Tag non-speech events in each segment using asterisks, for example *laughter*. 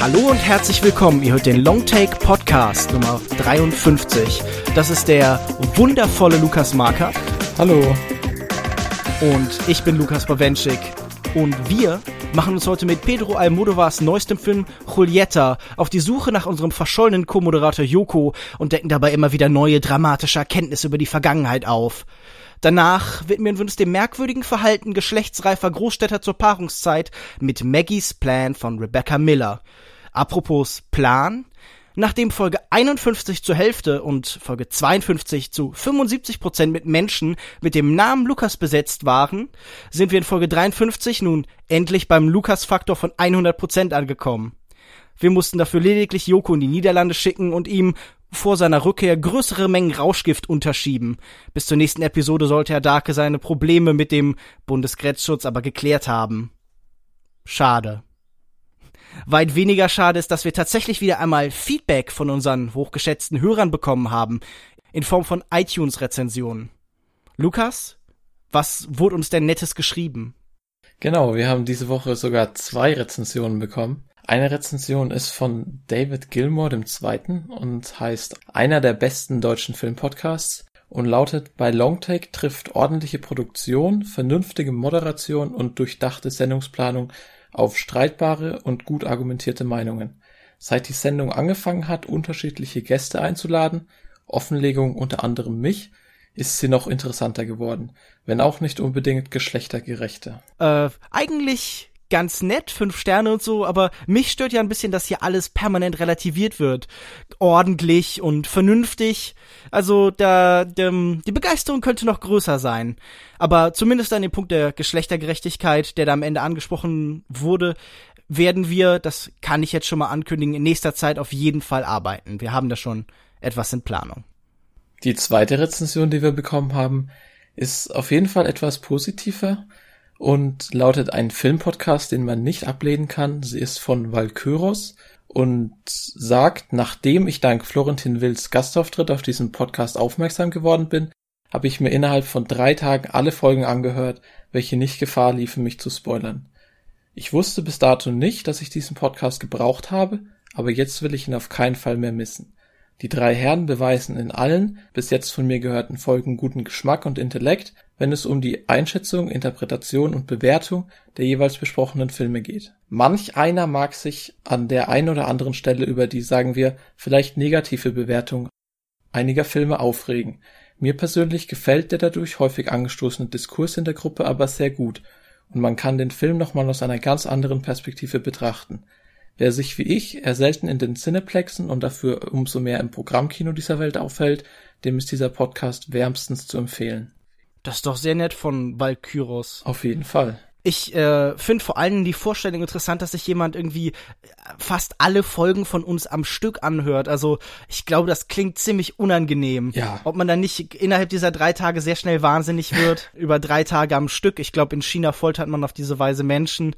Hallo und herzlich willkommen. Ihr hört den Longtake Podcast Nummer 53. Das ist der wundervolle Lukas Marker. Hallo. Und ich bin Lukas Bawenschik. Und wir machen uns heute mit Pedro Almodovars neuestem Film Julieta auf die Suche nach unserem verschollenen Co-Moderator Yoko und decken dabei immer wieder neue dramatische Erkenntnisse über die Vergangenheit auf. Danach widmen wir uns dem merkwürdigen Verhalten geschlechtsreifer Großstädter zur Paarungszeit mit Maggies Plan von Rebecca Miller. Apropos Plan, Nachdem Folge 51 zur Hälfte und Folge 52 zu 75 Prozent mit Menschen mit dem Namen Lukas besetzt waren, sind wir in Folge 53 nun endlich beim Lukas-Faktor von 100 Prozent angekommen. Wir mussten dafür lediglich Joko in die Niederlande schicken und ihm vor seiner Rückkehr größere Mengen Rauschgift unterschieben. Bis zur nächsten Episode sollte Herr Darke seine Probleme mit dem Bundesgrenzschutz aber geklärt haben. Schade. Weit weniger schade ist, dass wir tatsächlich wieder einmal Feedback von unseren hochgeschätzten Hörern bekommen haben, in Form von iTunes-Rezensionen. Lukas, was wurde uns denn Nettes geschrieben? Genau, wir haben diese Woche sogar zwei Rezensionen bekommen. Eine Rezension ist von David Gilmore, dem zweiten, und heißt einer der besten deutschen Filmpodcasts und lautet bei Longtake trifft ordentliche Produktion, vernünftige Moderation und durchdachte Sendungsplanung auf streitbare und gut argumentierte Meinungen. Seit die Sendung angefangen hat, unterschiedliche Gäste einzuladen, Offenlegung unter anderem mich, ist sie noch interessanter geworden, wenn auch nicht unbedingt geschlechtergerechter. Äh, eigentlich ganz nett, fünf Sterne und so, aber mich stört ja ein bisschen, dass hier alles permanent relativiert wird. Ordentlich und vernünftig. Also da, der, die Begeisterung könnte noch größer sein. Aber zumindest an dem Punkt der Geschlechtergerechtigkeit, der da am Ende angesprochen wurde, werden wir, das kann ich jetzt schon mal ankündigen, in nächster Zeit auf jeden Fall arbeiten. Wir haben da schon etwas in Planung. Die zweite Rezension, die wir bekommen haben, ist auf jeden Fall etwas positiver und lautet ein Filmpodcast, den man nicht ablehnen kann. Sie ist von Valkyros und sagt, nachdem ich dank Florentin Wills Gastauftritt auf diesen Podcast aufmerksam geworden bin, habe ich mir innerhalb von drei Tagen alle Folgen angehört, welche nicht Gefahr liefen, mich zu spoilern. Ich wusste bis dato nicht, dass ich diesen Podcast gebraucht habe, aber jetzt will ich ihn auf keinen Fall mehr missen. Die drei Herren beweisen in allen bis jetzt von mir gehörten Folgen guten Geschmack und Intellekt, wenn es um die Einschätzung, Interpretation und Bewertung der jeweils besprochenen Filme geht. Manch einer mag sich an der einen oder anderen Stelle über die, sagen wir, vielleicht negative Bewertung einiger Filme aufregen. Mir persönlich gefällt der dadurch häufig angestoßene Diskurs in der Gruppe aber sehr gut und man kann den Film nochmal aus einer ganz anderen Perspektive betrachten. Wer sich wie ich eher selten in den Cineplexen und dafür umso mehr im Programmkino dieser Welt aufhält, dem ist dieser Podcast wärmstens zu empfehlen. Das ist doch sehr nett von Valkyros. Auf jeden Fall. Ich äh, finde vor allem die Vorstellung interessant, dass sich jemand irgendwie äh, fast alle Folgen von uns am Stück anhört. Also ich glaube, das klingt ziemlich unangenehm. Ja. Ob man dann nicht innerhalb dieser drei Tage sehr schnell wahnsinnig wird *laughs* über drei Tage am Stück. Ich glaube, in China foltert man auf diese Weise Menschen.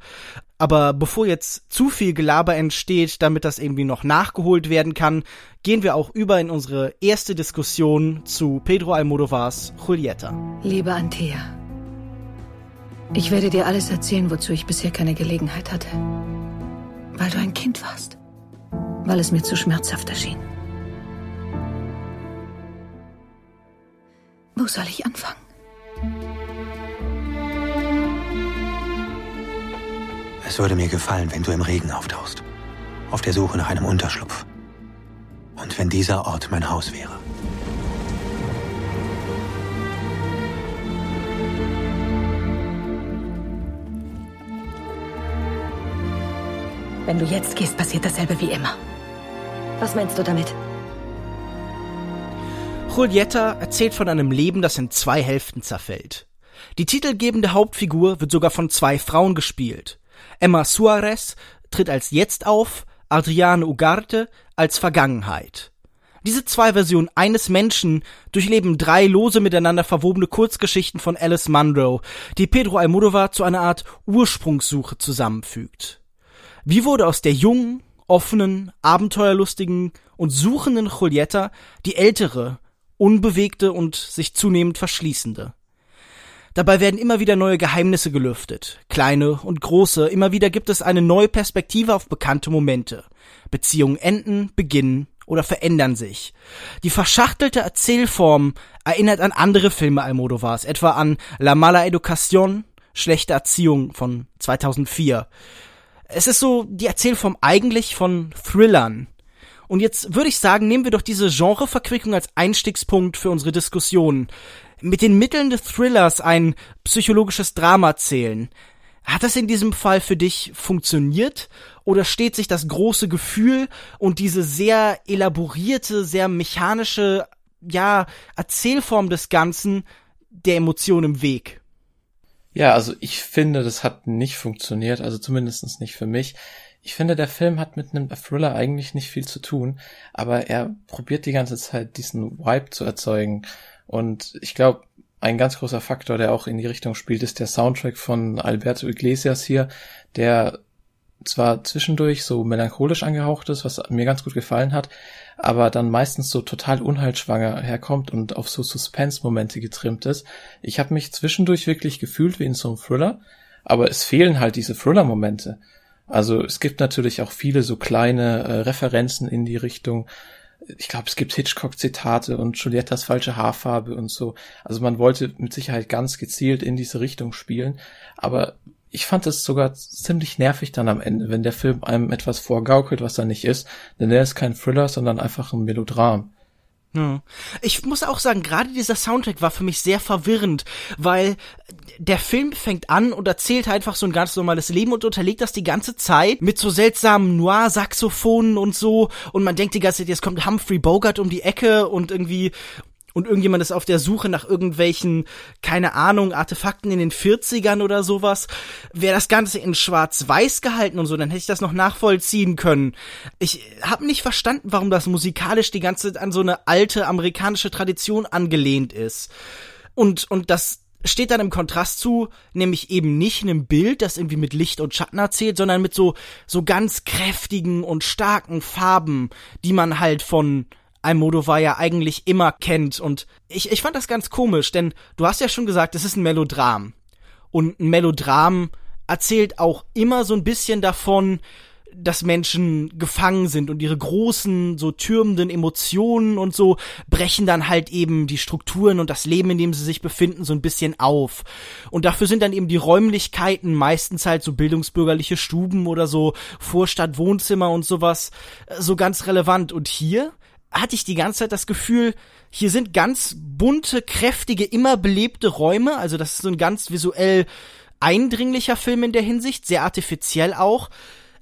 Aber bevor jetzt zu viel Gelaber entsteht, damit das irgendwie noch nachgeholt werden kann, gehen wir auch über in unsere erste Diskussion zu Pedro Almodovars Julieta. Liebe Antea. Ich werde dir alles erzählen, wozu ich bisher keine Gelegenheit hatte. Weil du ein Kind warst. Weil es mir zu schmerzhaft erschien. Wo soll ich anfangen? Es würde mir gefallen, wenn du im Regen auftauchst. Auf der Suche nach einem Unterschlupf. Und wenn dieser Ort mein Haus wäre. Wenn du jetzt gehst, passiert dasselbe wie immer. Was meinst du damit? Julieta erzählt von einem Leben, das in zwei Hälften zerfällt. Die titelgebende Hauptfigur wird sogar von zwei Frauen gespielt. Emma Suarez tritt als Jetzt auf, Adriane Ugarte als Vergangenheit. Diese zwei Versionen eines Menschen durchleben drei lose miteinander verwobene Kurzgeschichten von Alice Munro, die Pedro Almodovar zu einer Art Ursprungssuche zusammenfügt. Wie wurde aus der jungen, offenen, abenteuerlustigen und suchenden Julieta die ältere, unbewegte und sich zunehmend verschließende. Dabei werden immer wieder neue Geheimnisse gelüftet, kleine und große, immer wieder gibt es eine neue Perspektive auf bekannte Momente. Beziehungen enden, beginnen oder verändern sich. Die verschachtelte Erzählform erinnert an andere Filme Almodovars, etwa an La Mala Educación, Schlechte Erziehung von 2004. Es ist so die Erzählform eigentlich von Thrillern. Und jetzt würde ich sagen, nehmen wir doch diese Genreverquickung als Einstiegspunkt für unsere Diskussion. Mit den Mitteln des Thrillers ein psychologisches Drama zählen. Hat das in diesem Fall für dich funktioniert? Oder steht sich das große Gefühl und diese sehr elaborierte, sehr mechanische, ja, Erzählform des Ganzen der Emotion im Weg? Ja, also ich finde, das hat nicht funktioniert, also zumindest nicht für mich. Ich finde, der Film hat mit einem Thriller eigentlich nicht viel zu tun, aber er probiert die ganze Zeit diesen Vibe zu erzeugen. Und ich glaube, ein ganz großer Faktor, der auch in die Richtung spielt, ist der Soundtrack von Alberto Iglesias hier, der zwar zwischendurch so melancholisch angehaucht ist, was mir ganz gut gefallen hat, aber dann meistens so total unheilschwanger herkommt und auf so Suspense-Momente getrimmt ist. Ich habe mich zwischendurch wirklich gefühlt wie in so einem Thriller, aber es fehlen halt diese Thriller-Momente. Also es gibt natürlich auch viele so kleine äh, Referenzen in die Richtung. Ich glaube, es gibt Hitchcock-Zitate und Juliettas falsche Haarfarbe und so. Also man wollte mit Sicherheit ganz gezielt in diese Richtung spielen, aber ich fand es sogar ziemlich nervig dann am Ende, wenn der Film einem etwas vorgaukelt, was er nicht ist. Denn der ist kein Thriller, sondern einfach ein Melodram. Ich muss auch sagen, gerade dieser Soundtrack war für mich sehr verwirrend, weil der Film fängt an und erzählt einfach so ein ganz normales Leben und unterlegt das die ganze Zeit mit so seltsamen Noir-Saxophonen und so und man denkt die ganze Zeit, jetzt kommt Humphrey Bogart um die Ecke und irgendwie und irgendjemand ist auf der Suche nach irgendwelchen, keine Ahnung, Artefakten in den 40ern oder sowas, wäre das Ganze in schwarz-weiß gehalten und so, dann hätte ich das noch nachvollziehen können. Ich habe nicht verstanden, warum das musikalisch die ganze Zeit an so eine alte amerikanische Tradition angelehnt ist. Und, und das steht dann im Kontrast zu, nämlich eben nicht einem Bild, das irgendwie mit Licht und Schatten erzählt, sondern mit so, so ganz kräftigen und starken Farben, die man halt von Almodovar ja eigentlich immer kennt. Und ich, ich fand das ganz komisch, denn du hast ja schon gesagt, es ist ein Melodram. Und ein Melodram erzählt auch immer so ein bisschen davon, dass Menschen gefangen sind und ihre großen, so türmenden Emotionen und so brechen dann halt eben die Strukturen und das Leben, in dem sie sich befinden, so ein bisschen auf. Und dafür sind dann eben die Räumlichkeiten meistens halt so bildungsbürgerliche Stuben oder so Vorstadt, Wohnzimmer und sowas so ganz relevant. Und hier hatte ich die ganze Zeit das Gefühl, hier sind ganz bunte, kräftige, immer belebte Räume. Also das ist so ein ganz visuell eindringlicher Film in der Hinsicht, sehr artifiziell auch.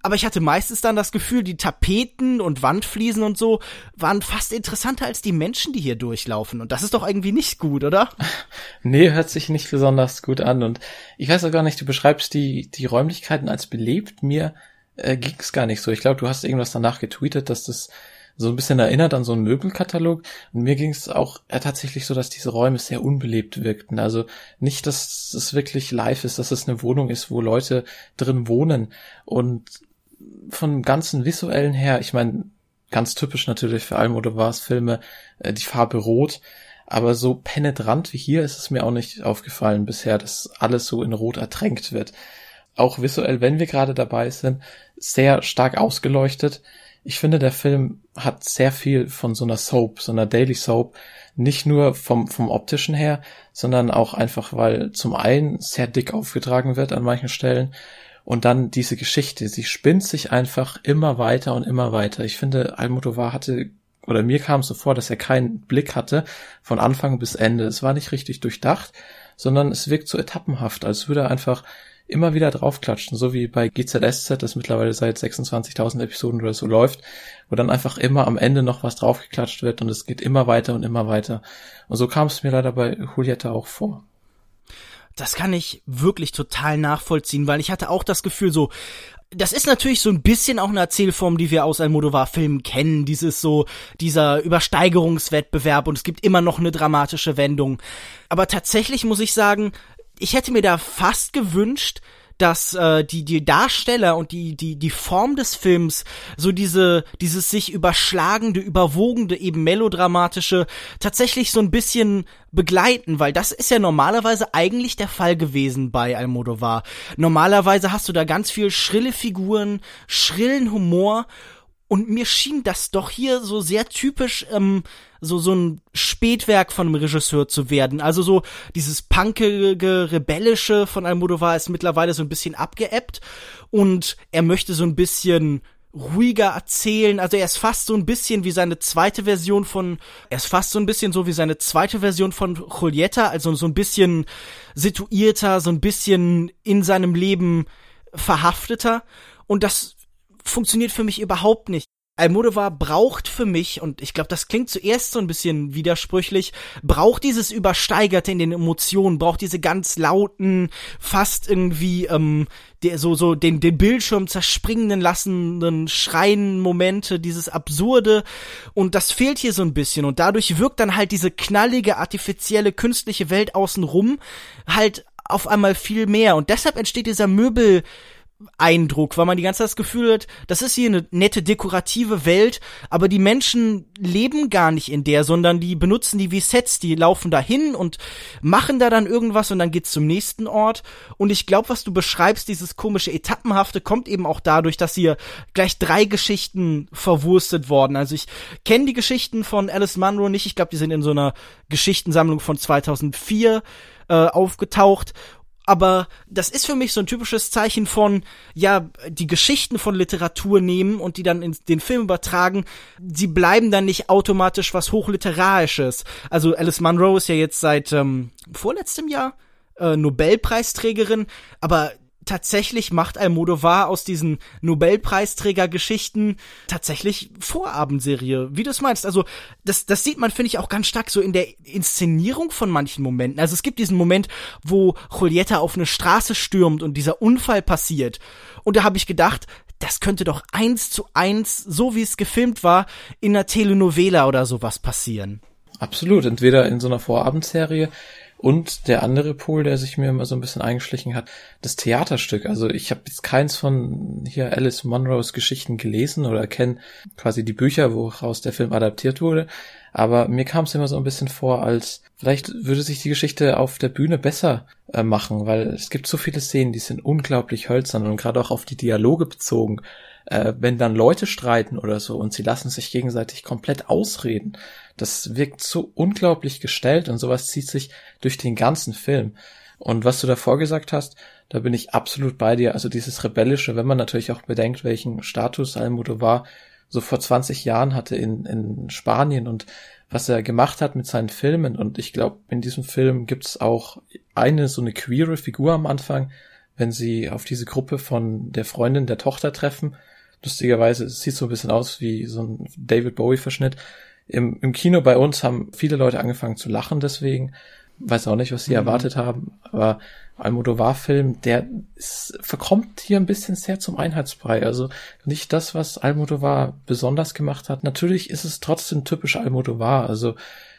Aber ich hatte meistens dann das Gefühl, die Tapeten und Wandfliesen und so waren fast interessanter als die Menschen, die hier durchlaufen. Und das ist doch irgendwie nicht gut, oder? *laughs* Nee, hört sich nicht besonders gut an. Und ich weiß auch gar nicht, du beschreibst die, die Räumlichkeiten als belebt. Mir äh, ging es gar nicht so. Ich glaube, du hast irgendwas danach getweetet, dass das so ein bisschen erinnert an so einen Möbelkatalog. Und mir ging es auch tatsächlich so, dass diese Räume sehr unbelebt wirkten. Also nicht, dass es wirklich live ist, dass es eine Wohnung ist, wo Leute drin wohnen. Und von ganzen visuellen her, ich meine, ganz typisch natürlich für Almodovars Filme, äh, die Farbe Rot. Aber so penetrant wie hier ist es mir auch nicht aufgefallen bisher, dass alles so in Rot ertränkt wird. Auch visuell, wenn wir gerade dabei sind, sehr stark ausgeleuchtet ich finde, der Film hat sehr viel von so einer Soap, so einer Daily Soap, nicht nur vom, vom optischen her, sondern auch einfach, weil zum einen sehr dick aufgetragen wird an manchen Stellen und dann diese Geschichte, sie spinnt sich einfach immer weiter und immer weiter. Ich finde, Almodovar hatte oder mir kam es so vor, dass er keinen Blick hatte von Anfang bis Ende. Es war nicht richtig durchdacht, sondern es wirkt so etappenhaft, als würde er einfach immer wieder draufklatschen, so wie bei GZSZ, das mittlerweile seit 26.000 Episoden oder so läuft, wo dann einfach immer am Ende noch was draufgeklatscht wird und es geht immer weiter und immer weiter. Und so kam es mir leider bei Juliette auch vor. Das kann ich wirklich total nachvollziehen, weil ich hatte auch das Gefühl so, das ist natürlich so ein bisschen auch eine Erzählform, die wir aus Almodovar-Filmen kennen. Dieses so, dieser Übersteigerungswettbewerb und es gibt immer noch eine dramatische Wendung. Aber tatsächlich muss ich sagen, ich hätte mir da fast gewünscht, dass äh, die die Darsteller und die die die Form des Films so diese dieses sich überschlagende, überwogende, eben melodramatische tatsächlich so ein bisschen begleiten, weil das ist ja normalerweise eigentlich der Fall gewesen bei Almodovar. Normalerweise hast du da ganz viel schrille Figuren, schrillen Humor und mir schien das doch hier so sehr typisch, ähm, so, so ein Spätwerk von einem Regisseur zu werden. Also so dieses punkige, rebellische von Almodovar ist mittlerweile so ein bisschen abgeebbt und er möchte so ein bisschen ruhiger erzählen. Also er ist fast so ein bisschen wie seine zweite Version von, er ist fast so ein bisschen so wie seine zweite Version von Julieta, also so ein bisschen situierter, so ein bisschen in seinem Leben verhafteter. Und das funktioniert für mich überhaupt nicht. Almodovar braucht für mich, und ich glaube, das klingt zuerst so ein bisschen widersprüchlich, braucht dieses Übersteigerte in den Emotionen, braucht diese ganz lauten, fast irgendwie, ähm, der, so, so den, den Bildschirm zerspringen lassenden, schreien Momente, dieses Absurde, und das fehlt hier so ein bisschen, und dadurch wirkt dann halt diese knallige, artifizielle, künstliche Welt außenrum halt auf einmal viel mehr, und deshalb entsteht dieser Möbel, Eindruck, weil man die ganze Zeit das Gefühl hat, das ist hier eine nette dekorative Welt, aber die Menschen leben gar nicht in der, sondern die benutzen die wie Sets, die laufen da hin und machen da dann irgendwas und dann geht's zum nächsten Ort. Und ich glaube, was du beschreibst, dieses komische Etappenhafte, kommt eben auch dadurch, dass hier gleich drei Geschichten verwurstet worden. Also ich kenne die Geschichten von Alice Munro nicht, ich glaube, die sind in so einer Geschichtensammlung von 2004 äh, aufgetaucht aber das ist für mich so ein typisches Zeichen von, ja, die Geschichten von Literatur nehmen und die dann in den Film übertragen. Sie bleiben dann nicht automatisch was Hochliterarisches. Also Alice Munro ist ja jetzt seit ähm, vorletztem Jahr äh, Nobelpreisträgerin, aber tatsächlich macht Almodovar aus diesen Nobelpreisträgergeschichten tatsächlich Vorabendserie, wie du es meinst. Also das, das sieht man, finde ich, auch ganz stark so in der Inszenierung von manchen Momenten. Also es gibt diesen Moment, wo Julieta auf eine Straße stürmt und dieser Unfall passiert. Und da habe ich gedacht, das könnte doch eins zu eins, so wie es gefilmt war, in einer Telenovela oder sowas passieren. Absolut, entweder in so einer Vorabendserie und der andere Pol, der sich mir immer so ein bisschen eingeschlichen hat, das Theaterstück. Also ich habe jetzt keins von hier Alice Monroes Geschichten gelesen oder kenne quasi die Bücher, woraus der Film adaptiert wurde. Aber mir kam es immer so ein bisschen vor, als vielleicht würde sich die Geschichte auf der Bühne besser äh, machen, weil es gibt so viele Szenen, die sind unglaublich hölzern und gerade auch auf die Dialoge bezogen. Äh, wenn dann Leute streiten oder so und sie lassen sich gegenseitig komplett ausreden, das wirkt so unglaublich gestellt und sowas zieht sich durch den ganzen Film. Und was du davor gesagt hast, da bin ich absolut bei dir. Also dieses Rebellische, wenn man natürlich auch bedenkt, welchen Status Almodovar so vor 20 Jahren hatte in, in Spanien und was er gemacht hat mit seinen Filmen. Und ich glaube, in diesem Film gibt's auch eine so eine queere Figur am Anfang, wenn sie auf diese Gruppe von der Freundin der Tochter treffen. Lustigerweise, es sieht so ein bisschen aus wie so ein David Bowie-Verschnitt. Im, Im Kino bei uns haben viele Leute angefangen zu lachen deswegen. Weiß auch nicht, was sie mhm. erwartet haben. Aber Almodovar-Film, der ist, verkommt hier ein bisschen sehr zum Einheitsbrei. Also nicht das, was Almodovar besonders gemacht hat. Natürlich ist es trotzdem typisch Almodovar. Also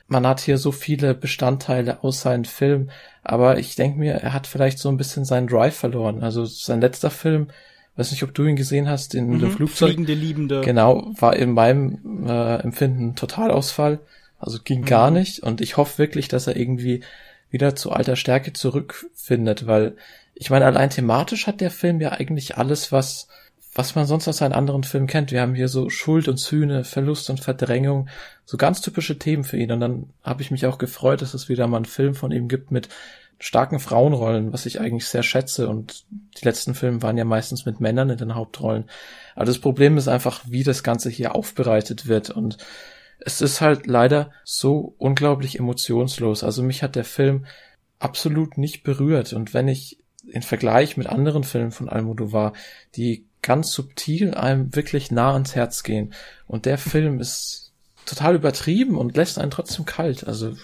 man hat hier so viele Bestandteile aus seinen Filmen, aber ich denke mir, er hat vielleicht so ein bisschen seinen Drive verloren. Also sein letzter Film weiß nicht, ob du ihn gesehen hast, in mhm, der Flugzeug. Fliegende Liebende. Genau, war in meinem äh, Empfinden Totalausfall. Also ging mhm. gar nicht. Und ich hoffe wirklich, dass er irgendwie wieder zu alter Stärke zurückfindet, weil ich meine, allein thematisch hat der Film ja eigentlich alles, was was man sonst aus seinen anderen Filmen kennt. Wir haben hier so Schuld und Sühne, Verlust und Verdrängung, so ganz typische Themen für ihn. Und dann habe ich mich auch gefreut, dass es wieder mal einen Film von ihm gibt mit starken Frauenrollen, was ich eigentlich sehr schätze. Und die letzten Filme waren ja meistens mit Männern in den Hauptrollen. Aber das Problem ist einfach, wie das Ganze hier aufbereitet wird. Und es ist halt leider so unglaublich emotionslos. Also mich hat der Film absolut nicht berührt. Und wenn ich in Vergleich mit anderen Filmen von Almodovar, die ganz subtil einem wirklich nah ans Herz gehen. Und der Film ist total übertrieben und lässt einen trotzdem kalt. Also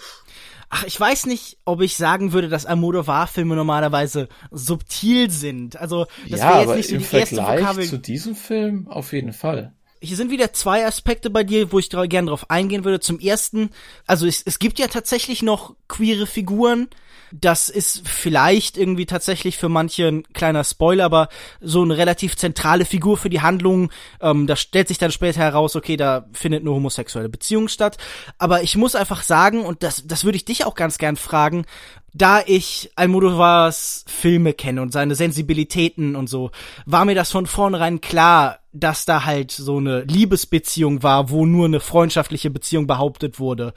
Ach, ich weiß nicht, ob ich sagen würde, dass Almodovar-Filme normalerweise subtil sind. Also, das ja, wäre jetzt nicht so im die Vergleich erste Vokabel. zu diesem Film auf jeden Fall. Hier sind wieder zwei Aspekte bei dir, wo ich gerne drauf eingehen würde. Zum ersten, also es, es gibt ja tatsächlich noch queere Figuren. Das ist vielleicht irgendwie tatsächlich für manche ein kleiner Spoiler, aber so eine relativ zentrale Figur für die Handlung. Ähm, da stellt sich dann später heraus, okay, da findet eine homosexuelle Beziehung statt. Aber ich muss einfach sagen, und das, das würde ich dich auch ganz gern fragen, da ich Almodovars Filme kenne und seine Sensibilitäten und so, war mir das von vornherein klar, dass da halt so eine Liebesbeziehung war, wo nur eine freundschaftliche Beziehung behauptet wurde.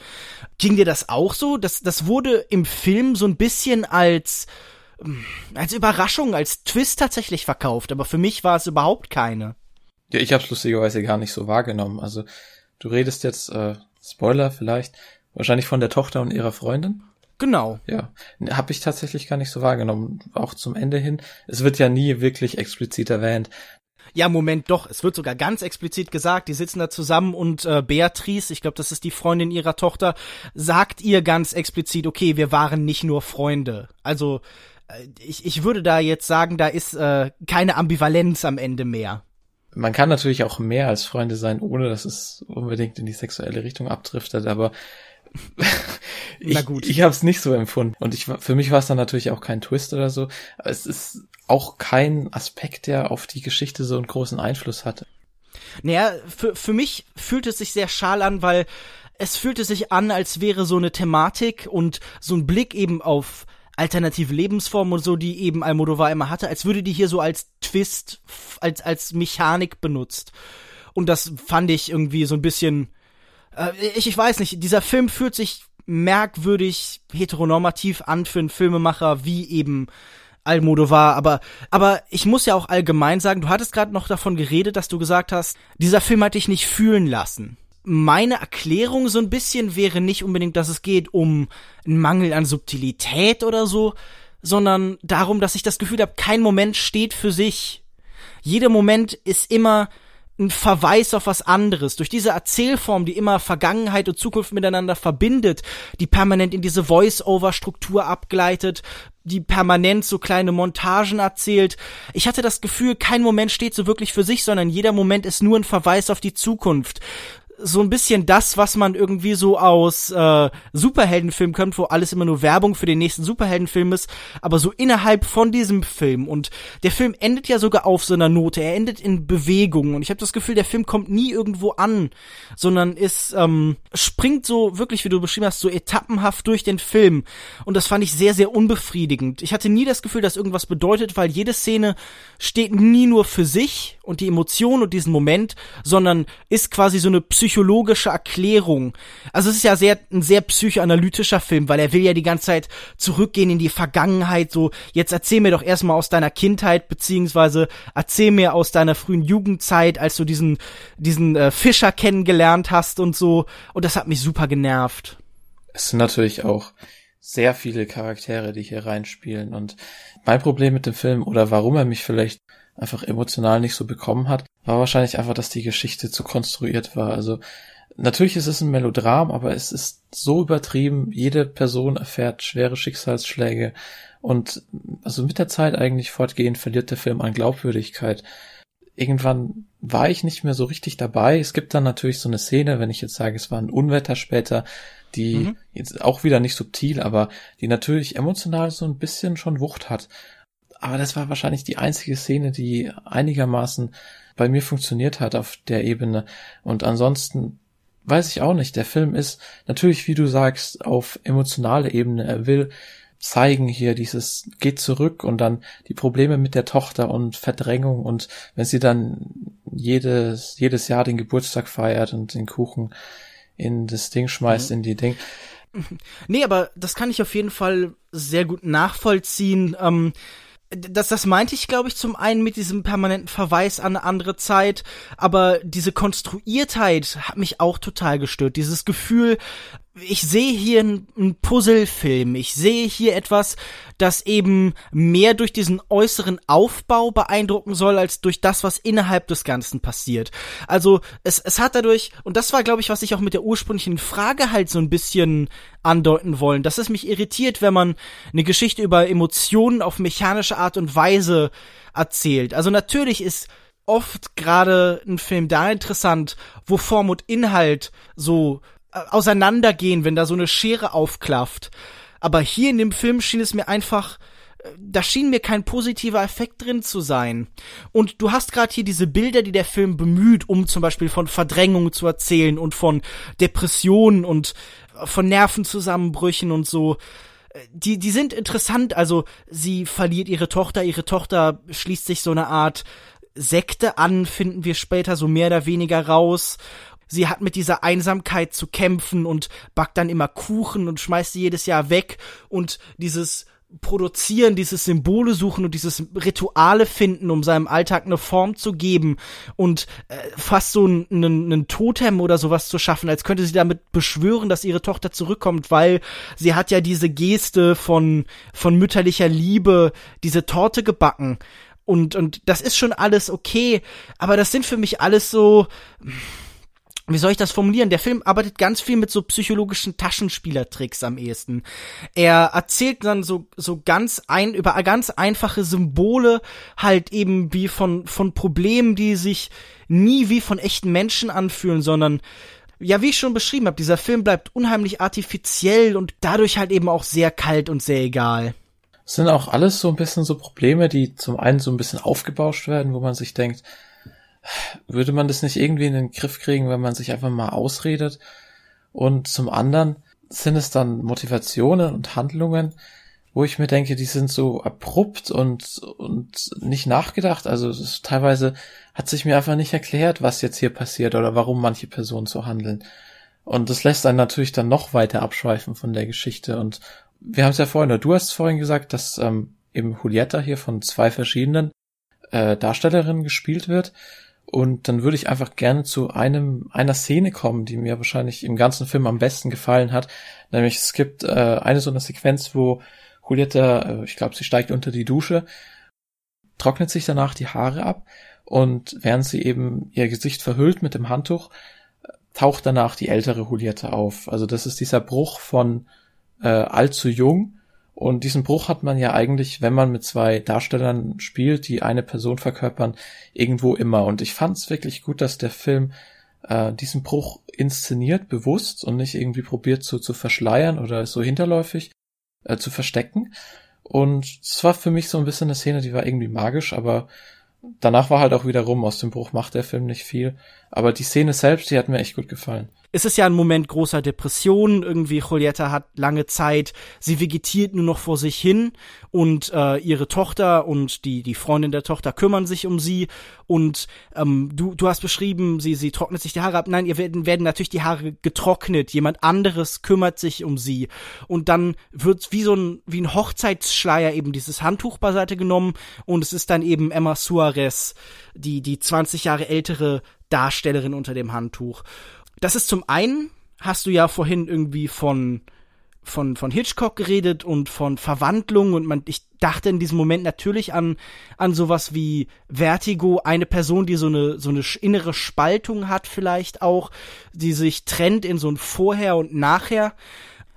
Ging dir das auch so? Das, das wurde im Film so ein bisschen als, hm, als Überraschung, als Twist tatsächlich verkauft, aber für mich war es überhaupt keine. Ja, ich hab's lustigerweise gar nicht so wahrgenommen. Also, du redest jetzt, äh, Spoiler vielleicht, wahrscheinlich von der Tochter und ihrer Freundin? Genau. Ja, habe ich tatsächlich gar nicht so wahrgenommen. Auch zum Ende hin. Es wird ja nie wirklich explizit erwähnt. Ja, Moment, doch. Es wird sogar ganz explizit gesagt, die sitzen da zusammen und äh, Beatrice, ich glaube, das ist die Freundin ihrer Tochter, sagt ihr ganz explizit, okay, wir waren nicht nur Freunde. Also, äh, ich, ich würde da jetzt sagen, da ist äh, keine Ambivalenz am Ende mehr. Man kann natürlich auch mehr als Freunde sein, ohne dass es unbedingt in die sexuelle Richtung abdriftet, aber *laughs* ich, Na gut. ich habe es nicht so empfunden. Und ich, für mich war es dann natürlich auch kein Twist oder so. Aber es ist auch kein Aspekt, der auf die Geschichte so einen großen Einfluss hatte. Naja, für, für mich fühlt es sich sehr schal an, weil es fühlte sich an, als wäre so eine Thematik und so ein Blick eben auf alternative Lebensformen und so, die eben Almodovar immer hatte, als würde die hier so als Twist, als, als Mechanik benutzt. Und das fand ich irgendwie so ein bisschen, äh, ich, ich weiß nicht, dieser Film fühlt sich merkwürdig heteronormativ an für einen Filmemacher wie eben Almodovar, aber aber ich muss ja auch allgemein sagen, du hattest gerade noch davon geredet, dass du gesagt hast, dieser Film hat dich nicht fühlen lassen. Meine Erklärung so ein bisschen wäre nicht unbedingt, dass es geht um einen Mangel an Subtilität oder so, sondern darum, dass ich das Gefühl habe, kein Moment steht für sich. Jeder Moment ist immer ein Verweis auf was anderes. Durch diese Erzählform, die immer Vergangenheit und Zukunft miteinander verbindet, die permanent in diese Voice-Over-Struktur abgleitet, die permanent so kleine Montagen erzählt. Ich hatte das Gefühl, kein Moment steht so wirklich für sich, sondern jeder Moment ist nur ein Verweis auf die Zukunft so ein bisschen das, was man irgendwie so aus äh, Superheldenfilmen kennt, wo alles immer nur Werbung für den nächsten Superheldenfilm ist, aber so innerhalb von diesem Film. Und der Film endet ja sogar auf so einer Note. Er endet in Bewegung. Und ich habe das Gefühl, der Film kommt nie irgendwo an, sondern ist ähm, springt so wirklich, wie du beschrieben hast, so etappenhaft durch den Film. Und das fand ich sehr, sehr unbefriedigend. Ich hatte nie das Gefühl, dass irgendwas bedeutet, weil jede Szene steht nie nur für sich und die Emotion und diesen Moment, sondern ist quasi so eine psychologische Erklärung. Also es ist ja sehr ein sehr psychoanalytischer Film, weil er will ja die ganze Zeit zurückgehen in die Vergangenheit, so jetzt erzähl mir doch erstmal aus deiner Kindheit beziehungsweise erzähl mir aus deiner frühen Jugendzeit, als du diesen diesen äh, Fischer kennengelernt hast und so und das hat mich super genervt. Es sind natürlich auch sehr viele Charaktere, die hier reinspielen und mein Problem mit dem Film oder warum er mich vielleicht einfach emotional nicht so bekommen hat, war wahrscheinlich einfach, dass die Geschichte zu konstruiert war. Also natürlich ist es ein Melodram, aber es ist so übertrieben. Jede Person erfährt schwere Schicksalsschläge und also mit der Zeit eigentlich fortgehend verliert der Film an Glaubwürdigkeit. Irgendwann war ich nicht mehr so richtig dabei. Es gibt dann natürlich so eine Szene, wenn ich jetzt sage, es war ein Unwetter später, die mhm. jetzt auch wieder nicht subtil, aber die natürlich emotional so ein bisschen schon Wucht hat. Aber das war wahrscheinlich die einzige Szene, die einigermaßen bei mir funktioniert hat auf der Ebene. Und ansonsten weiß ich auch nicht. Der Film ist natürlich, wie du sagst, auf emotionale Ebene. Er will zeigen hier dieses geht zurück und dann die Probleme mit der Tochter und Verdrängung und wenn sie dann jedes, jedes Jahr den Geburtstag feiert und den Kuchen in das Ding schmeißt, mhm. in die Ding. *laughs* Nee, aber das kann ich auf jeden Fall sehr gut nachvollziehen. Ähm, das, das meinte ich, glaube ich, zum einen mit diesem permanenten Verweis an eine andere Zeit, aber diese Konstruiertheit hat mich auch total gestört. Dieses Gefühl, ich sehe hier einen Puzzlefilm. Ich sehe hier etwas, das eben mehr durch diesen äußeren Aufbau beeindrucken soll, als durch das, was innerhalb des Ganzen passiert. Also es, es hat dadurch, und das war, glaube ich, was ich auch mit der ursprünglichen Frage halt so ein bisschen andeuten wollen, dass es mich irritiert, wenn man eine Geschichte über Emotionen auf mechanische Art und Weise erzählt. Also natürlich ist oft gerade ein Film da interessant, wo Form und Inhalt so auseinandergehen, wenn da so eine Schere aufklafft. Aber hier in dem Film schien es mir einfach da schien mir kein positiver Effekt drin zu sein. Und du hast gerade hier diese Bilder, die der Film bemüht, um zum Beispiel von Verdrängung zu erzählen und von Depressionen und von Nervenzusammenbrüchen und so. Die, die sind interessant. Also sie verliert ihre Tochter, ihre Tochter schließt sich so eine Art Sekte an, finden wir später so mehr oder weniger raus. Sie hat mit dieser Einsamkeit zu kämpfen und backt dann immer Kuchen und schmeißt sie jedes Jahr weg und dieses produzieren, dieses Symbole suchen und dieses Rituale finden, um seinem Alltag eine Form zu geben und äh, fast so einen, Totem oder sowas zu schaffen, als könnte sie damit beschwören, dass ihre Tochter zurückkommt, weil sie hat ja diese Geste von, von mütterlicher Liebe, diese Torte gebacken. Und, und das ist schon alles okay, aber das sind für mich alles so, wie soll ich das formulieren? Der Film arbeitet ganz viel mit so psychologischen Taschenspielertricks am ehesten. Er erzählt dann so, so ganz ein, über ganz einfache Symbole halt eben wie von, von Problemen, die sich nie wie von echten Menschen anfühlen, sondern ja, wie ich schon beschrieben habe, dieser Film bleibt unheimlich artifiziell und dadurch halt eben auch sehr kalt und sehr egal. Es sind auch alles so ein bisschen so Probleme, die zum einen so ein bisschen aufgebauscht werden, wo man sich denkt, würde man das nicht irgendwie in den Griff kriegen, wenn man sich einfach mal ausredet? Und zum anderen sind es dann Motivationen und Handlungen, wo ich mir denke, die sind so abrupt und, und nicht nachgedacht. Also ist, teilweise hat sich mir einfach nicht erklärt, was jetzt hier passiert oder warum manche Personen so handeln. Und das lässt einen natürlich dann noch weiter abschweifen von der Geschichte. Und wir haben es ja vorhin, oder du hast vorhin gesagt, dass ähm, eben Julietta hier von zwei verschiedenen äh, Darstellerinnen gespielt wird. Und dann würde ich einfach gerne zu einem, einer Szene kommen, die mir wahrscheinlich im ganzen Film am besten gefallen hat. Nämlich es gibt äh, eine so eine Sequenz, wo Julietta, äh, ich glaube, sie steigt unter die Dusche, trocknet sich danach die Haare ab und während sie eben ihr Gesicht verhüllt mit dem Handtuch, taucht danach die ältere Julietta auf. Also das ist dieser Bruch von äh, allzu jung und diesen Bruch hat man ja eigentlich, wenn man mit zwei Darstellern spielt, die eine Person verkörpern, irgendwo immer. Und ich fand es wirklich gut, dass der Film äh, diesen Bruch inszeniert, bewusst und nicht irgendwie probiert so zu verschleiern oder so hinterläufig äh, zu verstecken. Und es war für mich so ein bisschen eine Szene, die war irgendwie magisch, aber danach war halt auch wieder rum. Aus dem Bruch macht der Film nicht viel. Aber die Szene selbst, die hat mir echt gut gefallen es ist ja ein Moment großer Depression. Irgendwie Julieta hat lange Zeit, sie vegetiert nur noch vor sich hin und äh, ihre Tochter und die die Freundin der Tochter kümmern sich um sie und ähm, du du hast beschrieben, sie sie trocknet sich die Haare ab. Nein, ihr werden werden natürlich die Haare getrocknet. Jemand anderes kümmert sich um sie und dann wird wie so ein wie ein Hochzeitsschleier eben dieses Handtuch beiseite genommen und es ist dann eben Emma Suarez, die die 20 Jahre ältere Darstellerin unter dem Handtuch das ist zum einen, hast du ja vorhin irgendwie von von von Hitchcock geredet und von Verwandlung und man ich dachte in diesem Moment natürlich an an sowas wie Vertigo, eine Person, die so eine so eine innere Spaltung hat vielleicht auch, die sich trennt in so ein Vorher und Nachher.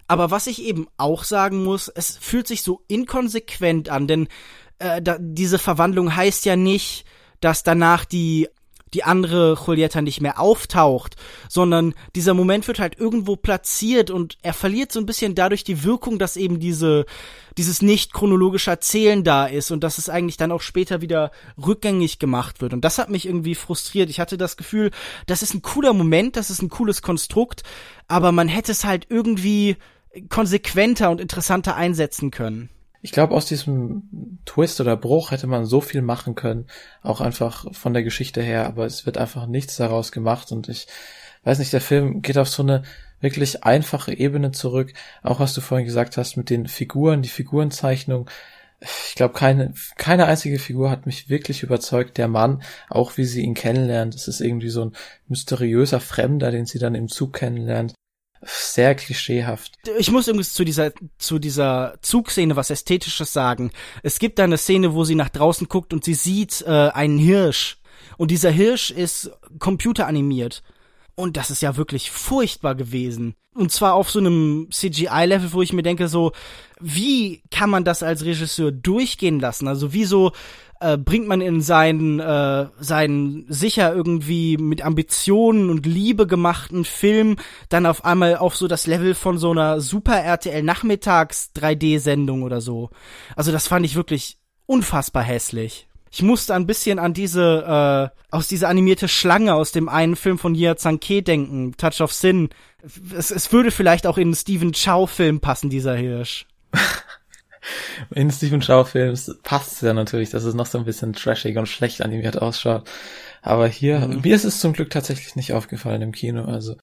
Aber was ich eben auch sagen muss, es fühlt sich so inkonsequent an, denn äh, da, diese Verwandlung heißt ja nicht, dass danach die die andere Julieta nicht mehr auftaucht, sondern dieser Moment wird halt irgendwo platziert und er verliert so ein bisschen dadurch die Wirkung, dass eben diese dieses nicht chronologische Erzählen da ist und dass es eigentlich dann auch später wieder rückgängig gemacht wird. Und das hat mich irgendwie frustriert. Ich hatte das Gefühl, das ist ein cooler Moment, das ist ein cooles Konstrukt, aber man hätte es halt irgendwie konsequenter und interessanter einsetzen können. Ich glaube, aus diesem Twist oder Bruch hätte man so viel machen können, auch einfach von der Geschichte her, aber es wird einfach nichts daraus gemacht und ich weiß nicht, der Film geht auf so eine wirklich einfache Ebene zurück, auch was du vorhin gesagt hast mit den Figuren, die Figurenzeichnung. Ich glaube, keine, keine einzige Figur hat mich wirklich überzeugt. Der Mann, auch wie sie ihn kennenlernt, es ist irgendwie so ein mysteriöser Fremder, den sie dann im Zug kennenlernt sehr klischeehaft. Ich muss übrigens zu dieser, zu dieser Zugszene was Ästhetisches sagen. Es gibt da eine Szene, wo sie nach draußen guckt und sie sieht äh, einen Hirsch. Und dieser Hirsch ist computeranimiert. Und das ist ja wirklich furchtbar gewesen. Und zwar auf so einem CGI-Level, wo ich mir denke, so, wie kann man das als Regisseur durchgehen lassen? Also wieso äh, bringt man in seinen, äh, seinen sicher irgendwie mit Ambitionen und Liebe gemachten Film dann auf einmal auf so das Level von so einer Super RTL Nachmittags 3D-Sendung oder so. Also das fand ich wirklich unfassbar hässlich. Ich musste ein bisschen an diese, äh, aus dieser animierte Schlange aus dem einen Film von Yia Zanke denken, Touch of Sin. Es, es würde vielleicht auch in einen Stephen Chow-Film passen, dieser Hirsch. *laughs* in Stephen Chow-Film passt es ja natürlich, dass es noch so ein bisschen trashig und schlecht animiert ausschaut. Aber hier, mhm. mir ist es zum Glück tatsächlich nicht aufgefallen im Kino. Also,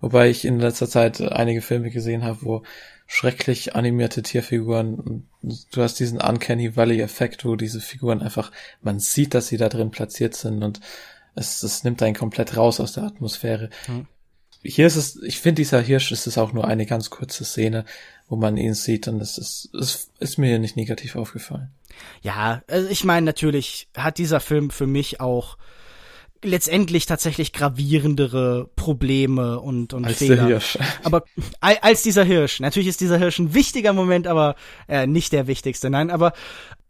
wobei ich in letzter Zeit einige Filme gesehen habe, wo schrecklich animierte Tierfiguren, du hast diesen Uncanny Valley-Effekt, wo diese Figuren einfach, man sieht, dass sie da drin platziert sind und es, es nimmt einen komplett raus aus der Atmosphäre. Mhm. Hier ist es, ich finde, dieser Hirsch ist es auch nur eine ganz kurze Szene, wo man ihn sieht und es ist, es ist mir nicht negativ aufgefallen. Ja, also ich meine, natürlich hat dieser Film für mich auch letztendlich tatsächlich gravierendere Probleme und, und als Fehler. Der Hirsch. Aber als dieser Hirsch. Natürlich ist dieser Hirsch ein wichtiger Moment, aber äh, nicht der wichtigste. Nein, aber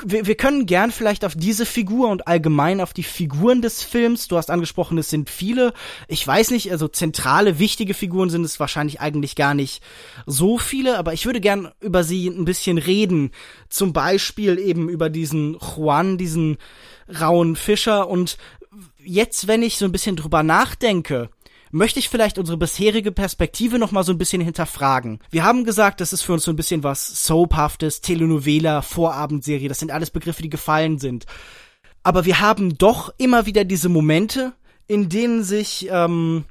wir, wir können gern vielleicht auf diese Figur und allgemein auf die Figuren des Films. Du hast angesprochen, es sind viele. Ich weiß nicht, also zentrale, wichtige Figuren sind es wahrscheinlich eigentlich gar nicht so viele, aber ich würde gern über sie ein bisschen reden. Zum Beispiel eben über diesen Juan, diesen rauen Fischer und jetzt, wenn ich so ein bisschen drüber nachdenke, möchte ich vielleicht unsere bisherige Perspektive noch mal so ein bisschen hinterfragen. Wir haben gesagt, das ist für uns so ein bisschen was Soaphaftes, Telenovela, Vorabendserie, das sind alles Begriffe, die gefallen sind. Aber wir haben doch immer wieder diese Momente, in denen sich ähm,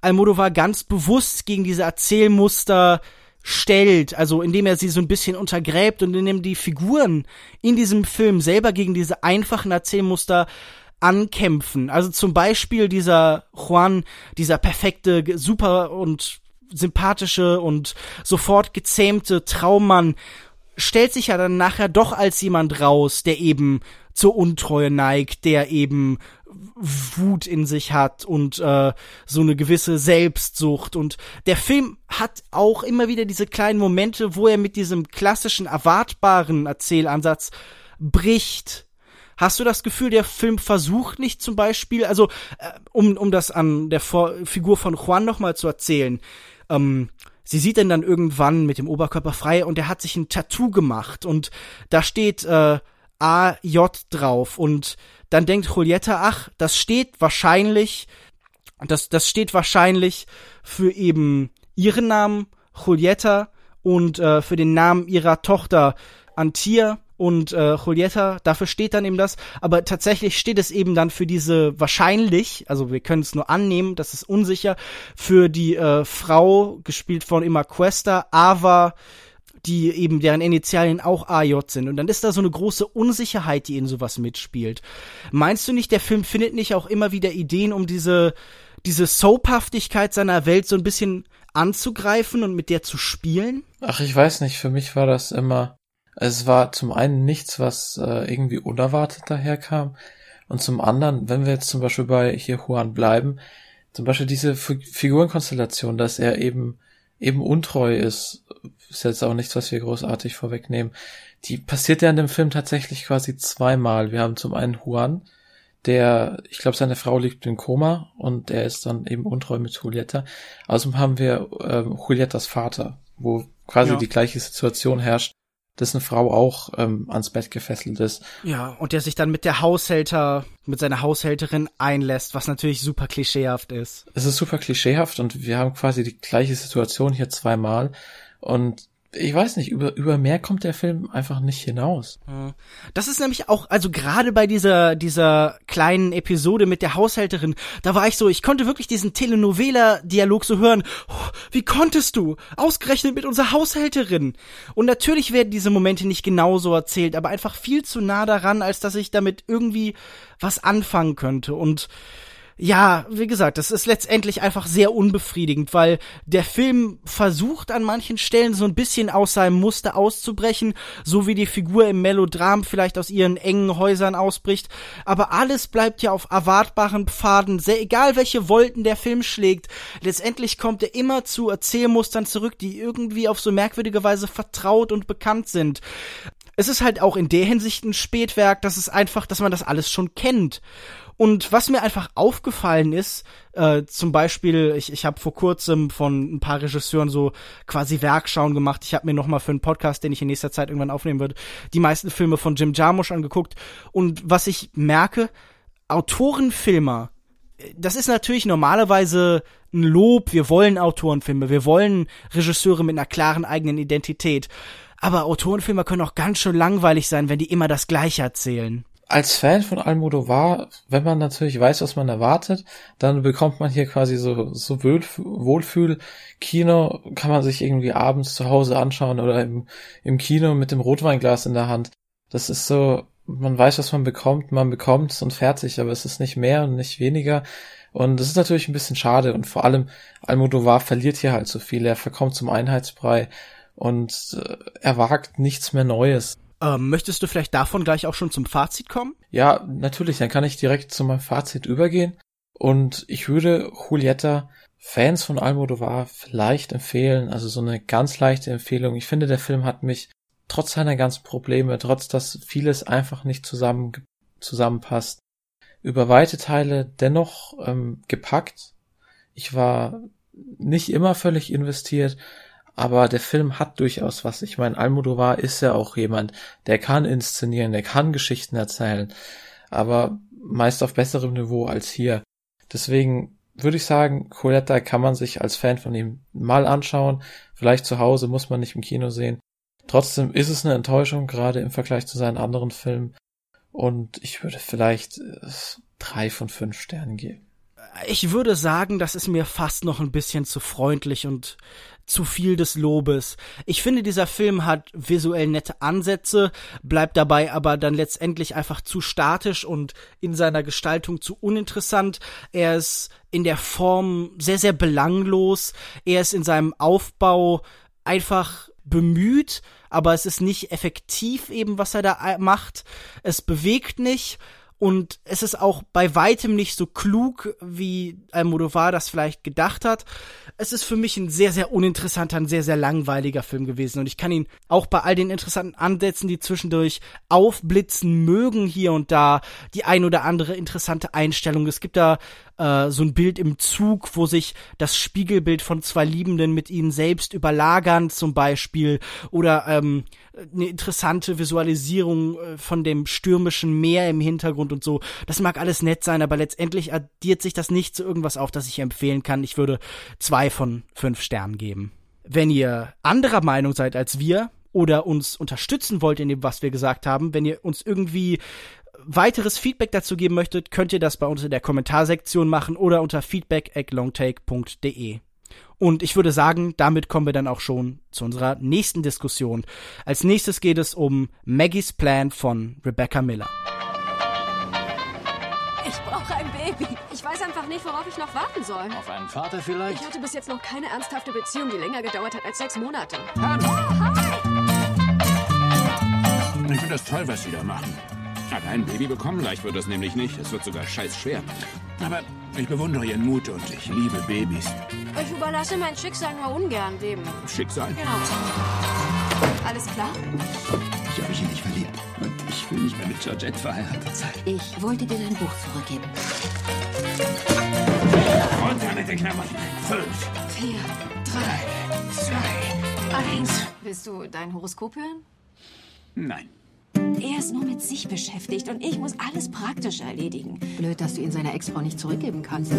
Almodovar ganz bewusst gegen diese Erzählmuster stellt, also indem er sie so ein bisschen untergräbt und indem die Figuren in diesem Film selber gegen diese einfachen Erzählmuster ankämpfen. Also zum Beispiel dieser Juan, dieser perfekte, super und sympathische und sofort gezähmte Traummann, stellt sich ja dann nachher doch als jemand raus, der eben zur Untreue neigt, der eben Wut in sich hat und äh, so eine gewisse Selbstsucht. Und der Film hat auch immer wieder diese kleinen Momente, wo er mit diesem klassischen, erwartbaren Erzählansatz bricht Hast du das Gefühl, der Film versucht nicht zum Beispiel, also äh, um, um das an der Vor Figur von Juan nochmal zu erzählen, ähm, sie sieht ihn dann irgendwann mit dem Oberkörper frei und er hat sich ein Tattoo gemacht und da steht äh, AJ drauf und dann denkt Julietta, ach, das steht wahrscheinlich, das, das steht wahrscheinlich für eben ihren Namen, Julietta, und äh, für den Namen ihrer Tochter Antia und äh, Julieta, dafür steht dann eben das, aber tatsächlich steht es eben dann für diese wahrscheinlich, also wir können es nur annehmen, das ist unsicher, für die äh, Frau, gespielt von Emma Cuesta, Ava, die eben deren Initialien auch AJ sind. Und dann ist da so eine große Unsicherheit, die in sowas mitspielt. Meinst du nicht, der Film findet nicht auch immer wieder Ideen, um diese, diese Soaphaftigkeit seiner Welt so ein bisschen anzugreifen und mit der zu spielen? Ach, ich weiß nicht, für mich war das immer es war zum einen nichts, was äh, irgendwie unerwartet daherkam. Und zum anderen, wenn wir jetzt zum Beispiel bei hier Juan bleiben, zum Beispiel diese F Figurenkonstellation, dass er eben eben untreu ist, ist jetzt auch nichts, was wir großartig vorwegnehmen. Die passiert ja in dem Film tatsächlich quasi zweimal. Wir haben zum einen Juan, der, ich glaube, seine Frau liegt im Koma und er ist dann eben untreu mit Julieta. Außerdem haben wir ähm, Julietas Vater, wo quasi ja. die gleiche Situation herrscht dessen Frau auch ähm, ans Bett gefesselt ist. Ja, und der sich dann mit der Haushälter, mit seiner Haushälterin einlässt, was natürlich super klischeehaft ist. Es ist super klischeehaft und wir haben quasi die gleiche Situation hier zweimal. Und ich weiß nicht, über, über mehr kommt der Film einfach nicht hinaus. Das ist nämlich auch, also gerade bei dieser, dieser kleinen Episode mit der Haushälterin, da war ich so, ich konnte wirklich diesen Telenovela-Dialog so hören. Oh, wie konntest du? Ausgerechnet mit unserer Haushälterin. Und natürlich werden diese Momente nicht genauso erzählt, aber einfach viel zu nah daran, als dass ich damit irgendwie was anfangen könnte. Und ja, wie gesagt, das ist letztendlich einfach sehr unbefriedigend, weil der Film versucht an manchen Stellen so ein bisschen aus seinem Muster auszubrechen, so wie die Figur im Melodram vielleicht aus ihren engen Häusern ausbricht, aber alles bleibt ja auf erwartbaren Pfaden, sehr egal welche Wolken der Film schlägt, letztendlich kommt er immer zu Erzählmustern zurück, die irgendwie auf so merkwürdige Weise vertraut und bekannt sind es ist halt auch in der Hinsicht ein Spätwerk, dass es einfach, dass man das alles schon kennt. Und was mir einfach aufgefallen ist, äh, zum Beispiel, ich, ich habe vor kurzem von ein paar Regisseuren so quasi Werkschauen gemacht. Ich habe mir noch mal für einen Podcast, den ich in nächster Zeit irgendwann aufnehmen würde, die meisten Filme von Jim Jarmusch angeguckt. Und was ich merke, Autorenfilmer, das ist natürlich normalerweise ein Lob. Wir wollen Autorenfilme, wir wollen Regisseure mit einer klaren eigenen Identität. Aber Autorenfilme können auch ganz schön langweilig sein, wenn die immer das Gleiche erzählen als Fan von Almodovar, wenn man natürlich weiß, was man erwartet, dann bekommt man hier quasi so, so Wohlfühl. Kino kann man sich irgendwie abends zu Hause anschauen oder im, im Kino mit dem Rotweinglas in der Hand. Das ist so, man weiß, was man bekommt, man bekommt es und fertig, aber es ist nicht mehr und nicht weniger. Und das ist natürlich ein bisschen schade und vor allem Almodovar verliert hier halt so viel. Er verkommt zum Einheitsbrei und äh, er wagt nichts mehr Neues. Ähm, möchtest du vielleicht davon gleich auch schon zum Fazit kommen? Ja, natürlich, dann kann ich direkt zu meinem Fazit übergehen. Und ich würde Julieta Fans von Almodovar vielleicht empfehlen, also so eine ganz leichte Empfehlung. Ich finde, der Film hat mich trotz seiner ganzen Probleme, trotz dass vieles einfach nicht zusammen, zusammenpasst, über weite Teile dennoch ähm, gepackt. Ich war nicht immer völlig investiert, aber der Film hat durchaus was. Ich meine, Almodovar ist ja auch jemand, der kann inszenieren, der kann Geschichten erzählen, aber meist auf besserem Niveau als hier. Deswegen würde ich sagen, Coletta kann man sich als Fan von ihm mal anschauen. Vielleicht zu Hause muss man nicht im Kino sehen. Trotzdem ist es eine Enttäuschung, gerade im Vergleich zu seinen anderen Filmen. Und ich würde vielleicht drei von fünf Sternen geben. Ich würde sagen, das ist mir fast noch ein bisschen zu freundlich und zu viel des Lobes. Ich finde, dieser Film hat visuell nette Ansätze, bleibt dabei aber dann letztendlich einfach zu statisch und in seiner Gestaltung zu uninteressant. Er ist in der Form sehr, sehr belanglos. Er ist in seinem Aufbau einfach bemüht, aber es ist nicht effektiv eben, was er da macht. Es bewegt nicht und es ist auch bei weitem nicht so klug, wie Almodovar das vielleicht gedacht hat. Es ist für mich ein sehr, sehr uninteressanter, ein sehr, sehr langweiliger Film gewesen. Und ich kann ihn auch bei all den interessanten Ansätzen, die zwischendurch aufblitzen mögen hier und da, die ein oder andere interessante Einstellung. Es gibt da äh, so ein Bild im Zug, wo sich das Spiegelbild von zwei Liebenden mit ihnen selbst überlagern zum Beispiel oder ähm, eine interessante Visualisierung äh, von dem stürmischen Meer im Hintergrund und so. Das mag alles nett sein, aber letztendlich addiert sich das nicht zu irgendwas auf, das ich empfehlen kann. Ich würde zwei von fünf Sternen geben. Wenn ihr anderer Meinung seid als wir, oder uns unterstützen wollt in dem, was wir gesagt haben, wenn ihr uns irgendwie weiteres Feedback dazu geben möchtet, könnt ihr das bei uns in der Kommentarsektion machen oder unter feedback@longtake.de. Und ich würde sagen, damit kommen wir dann auch schon zu unserer nächsten Diskussion. Als nächstes geht es um Maggies Plan von Rebecca Miller. Ich brauche ein Baby. Ich weiß einfach nicht, worauf ich noch warten soll. Auf einen Vater vielleicht? Ich hatte bis jetzt noch keine ernsthafte Beziehung, die länger gedauert hat als sechs Monate. Hi. Ich finde das toll, was Sie da machen. Aber ein Baby bekommen leicht wird das nämlich nicht. Es wird sogar scheiß schwer. Aber ich bewundere Ihren Mut und ich liebe Babys. Ich überlasse mein Schicksal nur ungern dem. Schicksal? Genau. Alles klar? Ich habe mich in dich verliebt. Und ich will nicht mehr mit Georgette verheiratet sein. Ich wollte dir dein Buch zurückgeben. Runter mit den Klamotten. Fünf. Vier. Drei. Zwei. Eins. Willst du dein Horoskop hören? Nein. Er ist nur mit sich beschäftigt und ich muss alles praktisch erledigen. Blöd, dass du ihn seiner Ex-Frau nicht zurückgeben kannst.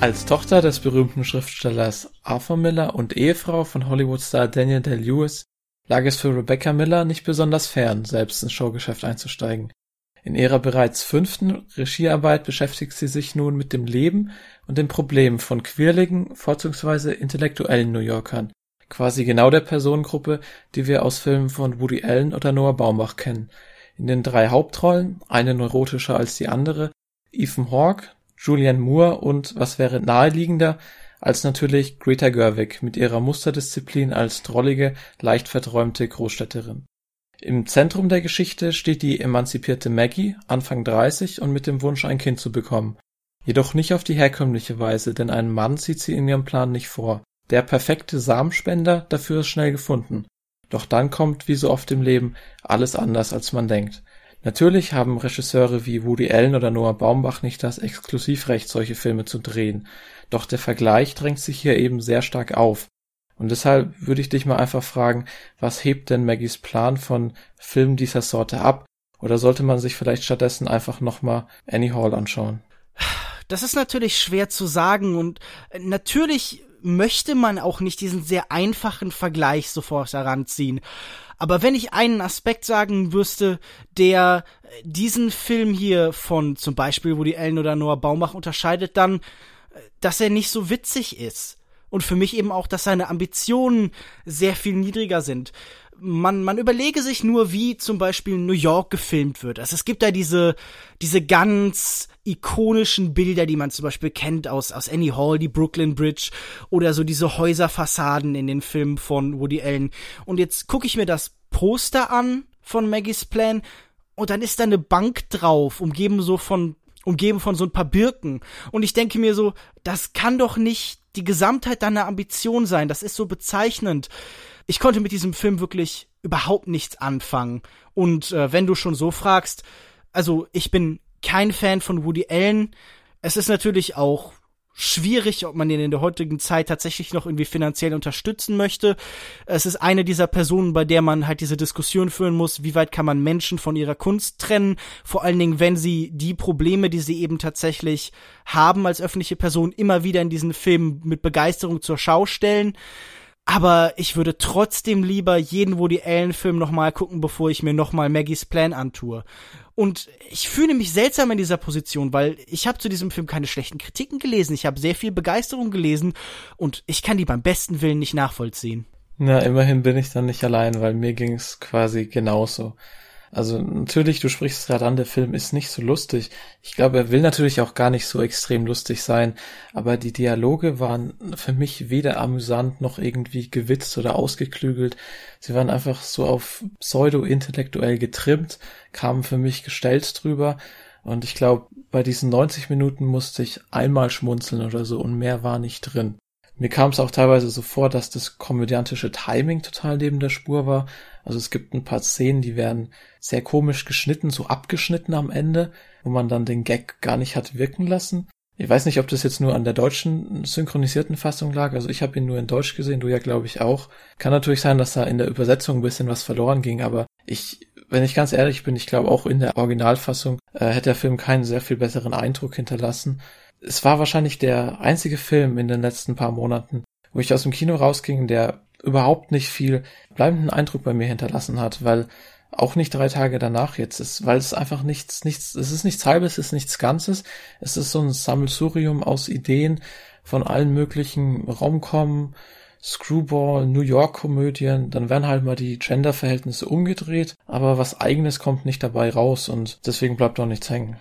Als Tochter des berühmten Schriftstellers Arthur Miller und Ehefrau von Hollywood-Star Daniel Day-Lewis lag es für Rebecca Miller nicht besonders fern, selbst ins Showgeschäft einzusteigen. In ihrer bereits fünften Regiearbeit beschäftigt sie sich nun mit dem Leben und den Problemen von quirligen, vorzugsweise intellektuellen New Yorkern, quasi genau der Personengruppe, die wir aus Filmen von Woody Allen oder Noah Baumbach kennen. In den drei Hauptrollen, eine neurotischer als die andere, Ethan Hawke, Julianne Moore und, was wäre naheliegender, als natürlich Greta Gerwig mit ihrer Musterdisziplin als drollige, leicht verträumte Großstädterin. Im Zentrum der Geschichte steht die emanzipierte Maggie, Anfang 30 und mit dem Wunsch, ein Kind zu bekommen. Jedoch nicht auf die herkömmliche Weise, denn einen Mann sieht sie in ihrem Plan nicht vor. Der perfekte Samenspender dafür ist schnell gefunden. Doch dann kommt, wie so oft im Leben, alles anders, als man denkt. Natürlich haben Regisseure wie Woody Allen oder Noah Baumbach nicht das Exklusivrecht, solche Filme zu drehen. Doch der Vergleich drängt sich hier eben sehr stark auf. Und deshalb würde ich dich mal einfach fragen, was hebt denn Maggies Plan von Filmen dieser Sorte ab? Oder sollte man sich vielleicht stattdessen einfach nochmal Annie Hall anschauen? Das ist natürlich schwer zu sagen und natürlich möchte man auch nicht diesen sehr einfachen Vergleich sofort heranziehen. Aber wenn ich einen Aspekt sagen wüsste, der diesen Film hier von zum Beispiel Woody Allen oder Noah Baumach unterscheidet, dann, dass er nicht so witzig ist. Und für mich eben auch, dass seine Ambitionen sehr viel niedriger sind man, man überlege sich nur, wie zum Beispiel New York gefilmt wird. Also es gibt da diese, diese ganz ikonischen Bilder, die man zum Beispiel kennt aus, aus Annie Hall, die Brooklyn Bridge oder so diese Häuserfassaden in den Filmen von Woody Allen. Und jetzt gucke ich mir das Poster an von Maggie's Plan und dann ist da eine Bank drauf, umgeben so von, umgeben von so ein paar Birken. Und ich denke mir so, das kann doch nicht die Gesamtheit deiner Ambition sein. Das ist so bezeichnend ich konnte mit diesem Film wirklich überhaupt nichts anfangen. Und äh, wenn du schon so fragst, also ich bin kein Fan von Woody Allen. Es ist natürlich auch schwierig, ob man ihn in der heutigen Zeit tatsächlich noch irgendwie finanziell unterstützen möchte. Es ist eine dieser Personen, bei der man halt diese Diskussion führen muss, wie weit kann man Menschen von ihrer Kunst trennen, vor allen Dingen, wenn sie die Probleme, die sie eben tatsächlich haben als öffentliche Person, immer wieder in diesen Filmen mit Begeisterung zur Schau stellen. Aber ich würde trotzdem lieber jeden Woody Allen Film nochmal gucken, bevor ich mir nochmal Maggies Plan antue. Und ich fühle mich seltsam in dieser Position, weil ich habe zu diesem Film keine schlechten Kritiken gelesen. Ich habe sehr viel Begeisterung gelesen und ich kann die beim besten Willen nicht nachvollziehen. Na, immerhin bin ich dann nicht allein, weil mir ging's quasi genauso. Also natürlich, du sprichst es gerade an, der Film ist nicht so lustig. Ich glaube, er will natürlich auch gar nicht so extrem lustig sein, aber die Dialoge waren für mich weder amüsant noch irgendwie gewitzt oder ausgeklügelt. Sie waren einfach so auf pseudo-intellektuell getrimmt, kamen für mich gestellt drüber. Und ich glaube, bei diesen 90 Minuten musste ich einmal schmunzeln oder so und mehr war nicht drin. Mir kam es auch teilweise so vor, dass das komödiantische Timing total neben der Spur war. Also es gibt ein paar Szenen, die werden sehr komisch geschnitten, so abgeschnitten am Ende, wo man dann den Gag gar nicht hat wirken lassen. Ich weiß nicht, ob das jetzt nur an der deutschen synchronisierten Fassung lag. Also ich habe ihn nur in Deutsch gesehen, du ja glaube ich auch. Kann natürlich sein, dass da in der Übersetzung ein bisschen was verloren ging, aber ich, wenn ich ganz ehrlich bin, ich glaube auch in der Originalfassung äh, hätte der Film keinen sehr viel besseren Eindruck hinterlassen es war wahrscheinlich der einzige Film in den letzten paar Monaten, wo ich aus dem Kino rausging, der überhaupt nicht viel bleibenden Eindruck bei mir hinterlassen hat, weil auch nicht drei Tage danach jetzt ist, weil es einfach nichts, nichts, es ist nichts halbes, es ist nichts Ganzes, es ist so ein Sammelsurium aus Ideen von allen möglichen Romcom, Screwball, New York Komödien, dann werden halt mal die Gender-Verhältnisse umgedreht, aber was eigenes kommt nicht dabei raus und deswegen bleibt auch nichts hängen.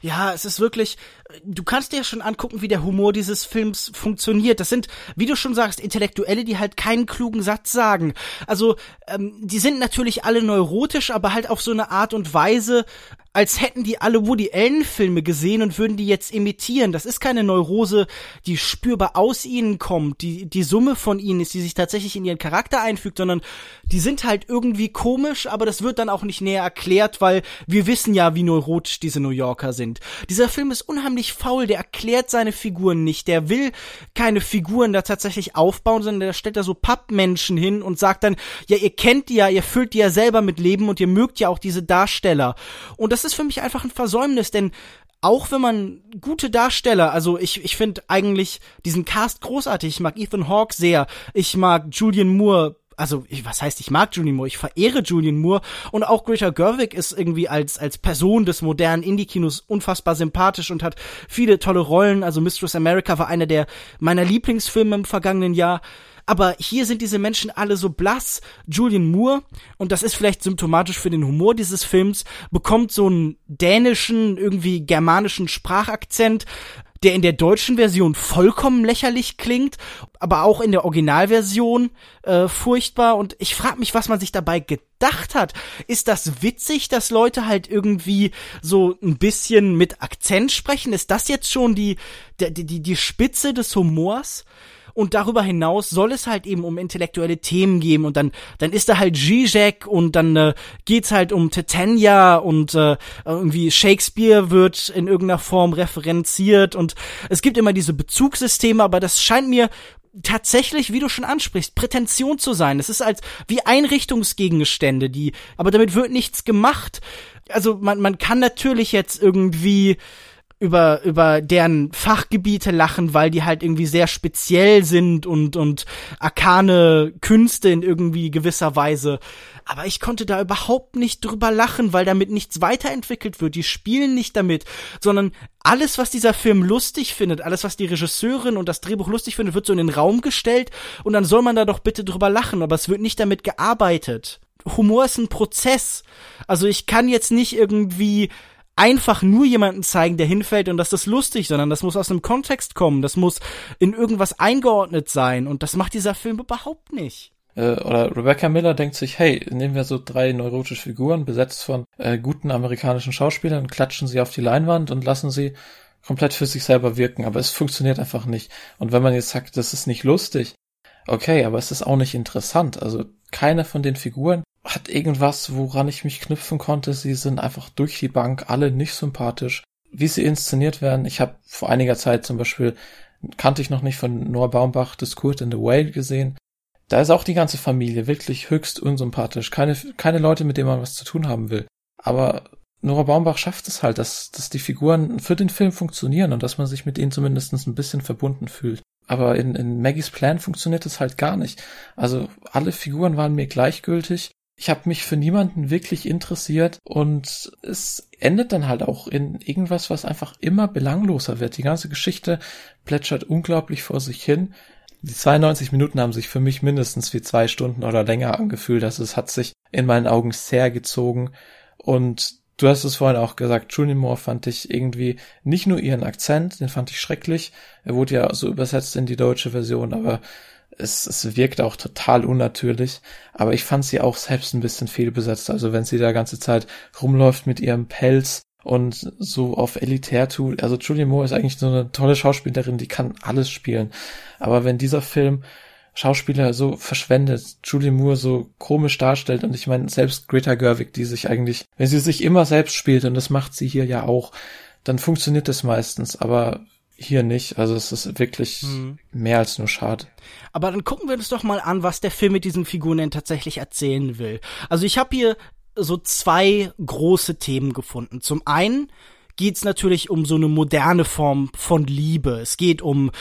Ja, es ist wirklich, du kannst dir ja schon angucken, wie der Humor dieses Films funktioniert. Das sind, wie du schon sagst, Intellektuelle, die halt keinen klugen Satz sagen. Also, ähm, die sind natürlich alle neurotisch, aber halt auf so eine Art und Weise, als hätten die alle Woody Allen Filme gesehen und würden die jetzt imitieren. Das ist keine Neurose, die spürbar aus ihnen kommt, die die Summe von ihnen ist, die sich tatsächlich in ihren Charakter einfügt, sondern die sind halt irgendwie komisch, aber das wird dann auch nicht näher erklärt, weil wir wissen ja, wie neurotisch diese New Yorker sind. Dieser Film ist unheimlich faul, der erklärt seine Figuren nicht, der will keine Figuren da tatsächlich aufbauen, sondern der stellt da so Pappmenschen hin und sagt dann, ja, ihr kennt die ja, ihr füllt die ja selber mit Leben und ihr mögt ja auch diese Darsteller. Und das ist für mich einfach ein Versäumnis, denn auch wenn man gute Darsteller, also ich, ich finde eigentlich diesen Cast großartig. Ich mag Ethan Hawke sehr. Ich mag Julian Moore. Also, ich, was heißt, ich mag Julian Moore, ich verehre Julian Moore und auch Greta Gerwig ist irgendwie als, als Person des modernen Indie-Kinos unfassbar sympathisch und hat viele tolle Rollen. Also Mistress America war einer der meiner Lieblingsfilme im vergangenen Jahr aber hier sind diese Menschen alle so blass. Julian Moore, und das ist vielleicht symptomatisch für den Humor dieses Films, bekommt so einen dänischen, irgendwie germanischen Sprachakzent, der in der deutschen Version vollkommen lächerlich klingt, aber auch in der Originalversion äh, furchtbar. Und ich frage mich, was man sich dabei gedacht hat. Ist das witzig, dass Leute halt irgendwie so ein bisschen mit Akzent sprechen? Ist das jetzt schon die, die, die, die Spitze des Humors? Und darüber hinaus soll es halt eben um intellektuelle Themen gehen und dann dann ist da halt Zizek und dann äh, geht's halt um Titania und äh, irgendwie Shakespeare wird in irgendeiner Form referenziert und es gibt immer diese Bezugssysteme, aber das scheint mir tatsächlich, wie du schon ansprichst, Prätension zu sein. Es ist als wie Einrichtungsgegenstände, die, aber damit wird nichts gemacht. Also man, man kann natürlich jetzt irgendwie über, über deren Fachgebiete lachen, weil die halt irgendwie sehr speziell sind und, und arkane Künste in irgendwie gewisser Weise. Aber ich konnte da überhaupt nicht drüber lachen, weil damit nichts weiterentwickelt wird. Die spielen nicht damit, sondern alles, was dieser Film lustig findet, alles, was die Regisseurin und das Drehbuch lustig findet, wird so in den Raum gestellt und dann soll man da doch bitte drüber lachen, aber es wird nicht damit gearbeitet. Humor ist ein Prozess. Also ich kann jetzt nicht irgendwie einfach nur jemanden zeigen, der hinfällt und das ist lustig, sondern das muss aus einem Kontext kommen, das muss in irgendwas eingeordnet sein und das macht dieser Film überhaupt nicht. Äh, oder Rebecca Miller denkt sich, hey, nehmen wir so drei neurotische Figuren, besetzt von äh, guten amerikanischen Schauspielern, klatschen sie auf die Leinwand und lassen sie komplett für sich selber wirken, aber es funktioniert einfach nicht. Und wenn man jetzt sagt, das ist nicht lustig, okay, aber es ist auch nicht interessant. Also keine von den Figuren hat irgendwas, woran ich mich knüpfen konnte. Sie sind einfach durch die Bank alle nicht sympathisch. Wie sie inszeniert werden, ich habe vor einiger Zeit zum Beispiel, kannte ich noch nicht von Noah Baumbach, Discord in the Whale gesehen. Da ist auch die ganze Familie wirklich höchst unsympathisch. Keine, keine Leute, mit denen man was zu tun haben will. Aber Nora Baumbach schafft es halt, dass, dass die Figuren für den Film funktionieren und dass man sich mit ihnen zumindest ein bisschen verbunden fühlt. Aber in, in Maggies Plan funktioniert es halt gar nicht. Also alle Figuren waren mir gleichgültig ich habe mich für niemanden wirklich interessiert und es endet dann halt auch in irgendwas, was einfach immer belangloser wird. Die ganze Geschichte plätschert unglaublich vor sich hin. Die 92 Minuten haben sich für mich mindestens wie zwei Stunden oder länger angefühlt. Also es hat sich in meinen Augen sehr gezogen und Du hast es vorhin auch gesagt, Julian Moore fand ich irgendwie nicht nur ihren Akzent, den fand ich schrecklich. Er wurde ja so übersetzt in die deutsche Version, aber es, es wirkt auch total unnatürlich, aber ich fand sie auch selbst ein bisschen fehlbesetzt. Also wenn sie da ganze Zeit rumläuft mit ihrem Pelz und so auf elitär tut. Also Julian Moore ist eigentlich so eine tolle Schauspielerin, die kann alles spielen. Aber wenn dieser Film Schauspieler so verschwendet, Julian Moore so komisch darstellt und ich meine selbst Greta Gerwig, die sich eigentlich, wenn sie sich immer selbst spielt und das macht sie hier ja auch, dann funktioniert das meistens. Aber hier nicht. Also es ist wirklich hm. mehr als nur schade. Aber dann gucken wir uns doch mal an, was der Film mit diesen Figuren denn tatsächlich erzählen will. Also ich habe hier so zwei große Themen gefunden. Zum einen geht's natürlich um so eine moderne Form von Liebe. Es geht um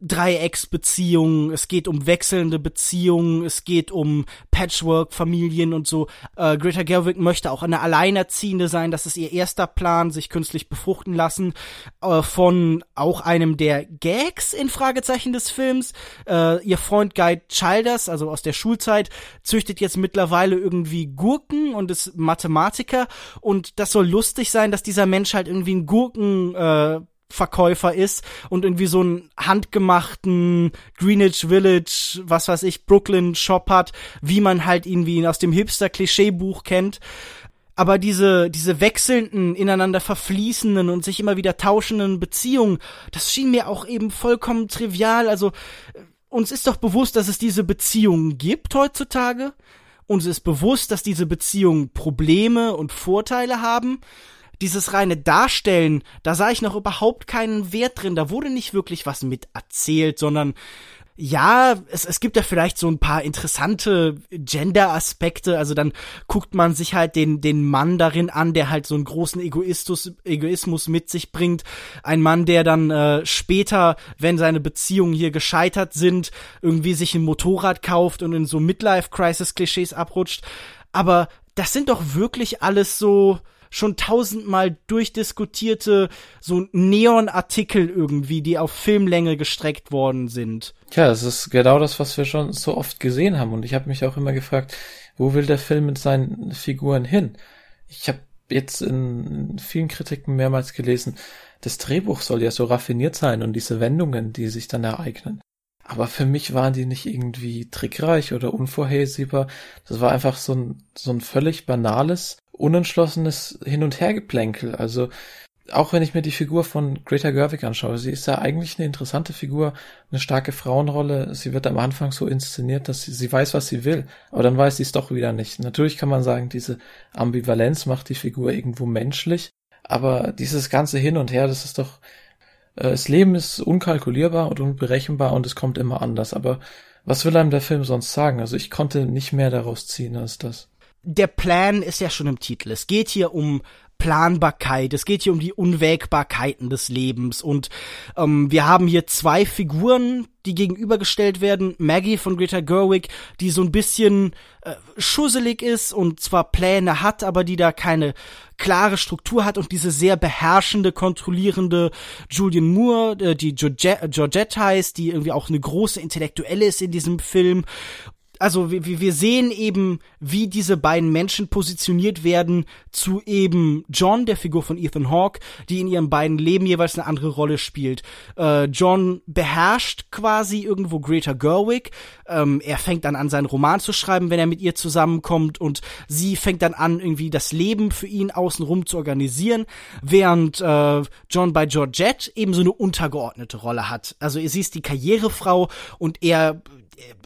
Dreiecksbeziehungen, es geht um wechselnde Beziehungen, es geht um Patchwork-Familien und so. Äh, Greta Gerwig möchte auch eine Alleinerziehende sein, das ist ihr erster Plan, sich künstlich befruchten lassen, äh, von auch einem der Gags in Fragezeichen des Films. Äh, ihr Freund Guy Childers, also aus der Schulzeit, züchtet jetzt mittlerweile irgendwie Gurken und ist Mathematiker und das soll lustig sein, dass dieser Mensch halt irgendwie ein Gurken äh, Verkäufer ist und irgendwie so einen handgemachten Greenwich Village, was weiß ich, Brooklyn Shop hat, wie man halt ihn wie ihn aus dem Hipster Klischeebuch kennt. Aber diese, diese wechselnden, ineinander verfließenden und sich immer wieder tauschenden Beziehungen, das schien mir auch eben vollkommen trivial. Also, uns ist doch bewusst, dass es diese Beziehungen gibt heutzutage. Uns ist bewusst, dass diese Beziehungen Probleme und Vorteile haben dieses reine Darstellen, da sah ich noch überhaupt keinen Wert drin. Da wurde nicht wirklich was mit erzählt, sondern ja, es, es gibt ja vielleicht so ein paar interessante Gender-Aspekte. Also dann guckt man sich halt den, den Mann darin an, der halt so einen großen Egoistus, Egoismus mit sich bringt. Ein Mann, der dann äh, später, wenn seine Beziehungen hier gescheitert sind, irgendwie sich ein Motorrad kauft und in so Midlife-Crisis-Klischees abrutscht. Aber das sind doch wirklich alles so, schon tausendmal durchdiskutierte so Neon-Artikel irgendwie, die auf Filmlänge gestreckt worden sind. Tja, es ist genau das, was wir schon so oft gesehen haben. Und ich habe mich auch immer gefragt, wo will der Film mit seinen Figuren hin? Ich habe jetzt in vielen Kritiken mehrmals gelesen, das Drehbuch soll ja so raffiniert sein und diese Wendungen, die sich dann ereignen. Aber für mich waren die nicht irgendwie trickreich oder unvorhersehbar. Das war einfach so ein, so ein völlig banales, unentschlossenes Hin- und Hergeplänkel. Also auch wenn ich mir die Figur von Greta Gerwig anschaue, sie ist ja eigentlich eine interessante Figur, eine starke Frauenrolle. Sie wird am Anfang so inszeniert, dass sie, sie weiß, was sie will, aber dann weiß sie es doch wieder nicht. Natürlich kann man sagen, diese Ambivalenz macht die Figur irgendwo menschlich, aber dieses ganze Hin und Her, das ist doch, äh, das Leben ist unkalkulierbar und unberechenbar und es kommt immer anders. Aber was will einem der Film sonst sagen? Also ich konnte nicht mehr daraus ziehen als das. Der Plan ist ja schon im Titel. Es geht hier um Planbarkeit, es geht hier um die Unwägbarkeiten des Lebens und ähm, wir haben hier zwei Figuren, die gegenübergestellt werden. Maggie von Greta Gerwig, die so ein bisschen äh, schusselig ist und zwar Pläne hat, aber die da keine klare Struktur hat und diese sehr beherrschende, kontrollierende Julian Moore, äh, die Georgette, Georgette heißt, die irgendwie auch eine große Intellektuelle ist in diesem Film also wir, wir sehen eben, wie diese beiden Menschen positioniert werden zu eben John, der Figur von Ethan Hawke, die in ihren beiden Leben jeweils eine andere Rolle spielt. Äh, John beherrscht quasi irgendwo Greta Gerwig. Ähm, er fängt dann an, seinen Roman zu schreiben, wenn er mit ihr zusammenkommt und sie fängt dann an, irgendwie das Leben für ihn außenrum zu organisieren, während äh, John bei Georgette eben so eine untergeordnete Rolle hat. Also sie ist die Karrierefrau und er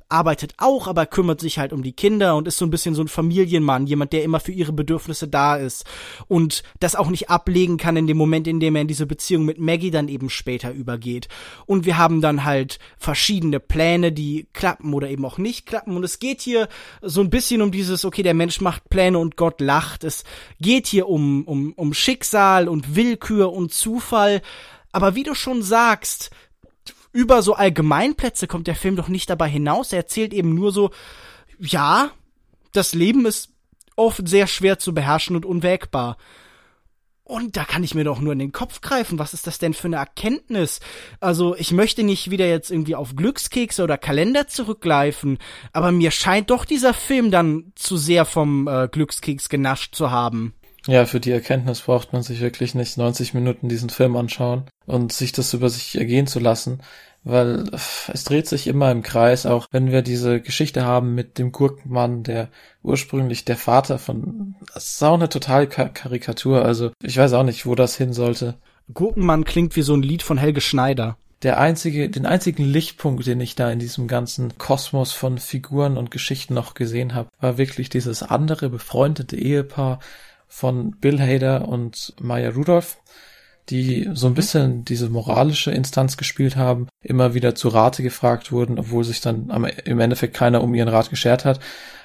arbeitet auch, aber kümmert sich halt um die Kinder und ist so ein bisschen so ein Familienmann, jemand, der immer für ihre Bedürfnisse da ist und das auch nicht ablegen kann in dem Moment, in dem er in diese Beziehung mit Maggie dann eben später übergeht. Und wir haben dann halt verschiedene Pläne, die klappen oder eben auch nicht klappen und es geht hier so ein bisschen um dieses, okay, der Mensch macht Pläne und Gott lacht. Es geht hier um, um, um Schicksal und Willkür und Zufall. Aber wie du schon sagst, über so Allgemeinplätze kommt der Film doch nicht dabei hinaus. Er erzählt eben nur so, ja, das Leben ist oft sehr schwer zu beherrschen und unwägbar. Und da kann ich mir doch nur in den Kopf greifen. Was ist das denn für eine Erkenntnis? Also, ich möchte nicht wieder jetzt irgendwie auf Glückskekse oder Kalender zurückgreifen, aber mir scheint doch dieser Film dann zu sehr vom äh, Glückskeks genascht zu haben. Ja, für die Erkenntnis braucht man sich wirklich nicht 90 Minuten diesen Film anschauen und sich das über sich ergehen zu lassen, weil es dreht sich immer im Kreis, auch wenn wir diese Geschichte haben mit dem Gurkenmann, der ursprünglich der Vater von, das ist auch eine total Karikatur, also ich weiß auch nicht, wo das hin sollte. Gurkenmann klingt wie so ein Lied von Helge Schneider der einzige, den einzigen Lichtpunkt, den ich da in diesem ganzen Kosmos von Figuren und Geschichten noch gesehen habe, war wirklich dieses andere befreundete Ehepaar, von Bill Hader und Maya Rudolph, die so ein bisschen diese moralische Instanz gespielt haben, immer wieder zu Rate gefragt wurden, obwohl sich dann im Endeffekt keiner um ihren Rat geschert hat.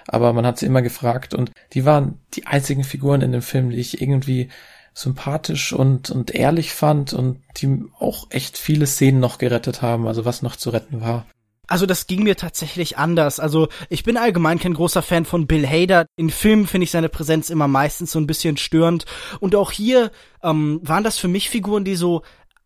Aber man hat sie immer gefragt und die waren die einzigen Figuren in dem Film, die ich irgendwie sympathisch und, und ehrlich fand und die auch echt viele Szenen noch gerettet haben, also was noch zu retten war. Also das ging mir tatsächlich anders. Also ich bin allgemein kein großer Fan von Bill Hader. In Filmen finde ich seine Präsenz immer meistens so ein bisschen störend. Und auch hier ähm, waren das für mich Figuren, die so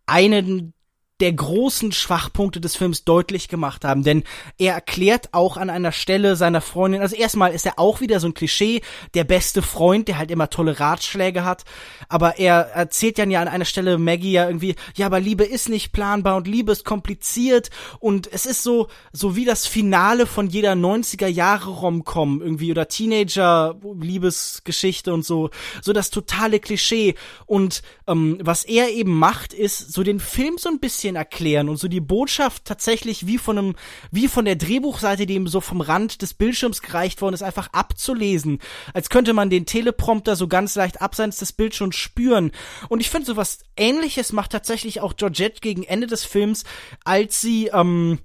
einen der großen Schwachpunkte des Films deutlich gemacht haben, denn er erklärt auch an einer Stelle seiner Freundin, also erstmal ist er auch wieder so ein Klischee, der beste Freund, der halt immer tolle Ratschläge hat, aber er erzählt dann ja an einer Stelle Maggie ja irgendwie, ja, aber Liebe ist nicht planbar und Liebe ist kompliziert. Und es ist so, so wie das Finale von jeder 90er Jahre Romcom irgendwie oder Teenager Liebesgeschichte und so, so das totale Klischee. Und ähm, was er eben macht, ist so den Film so ein bisschen bisschen erklären und so die Botschaft tatsächlich wie von einem, wie von der Drehbuchseite, die ihm so vom Rand des Bildschirms gereicht worden ist, einfach abzulesen. Als könnte man den Teleprompter so ganz leicht abseits des Bildschirms spüren. Und ich finde sowas ähnliches macht tatsächlich auch Georgette gegen Ende des Films, als sie, ähm,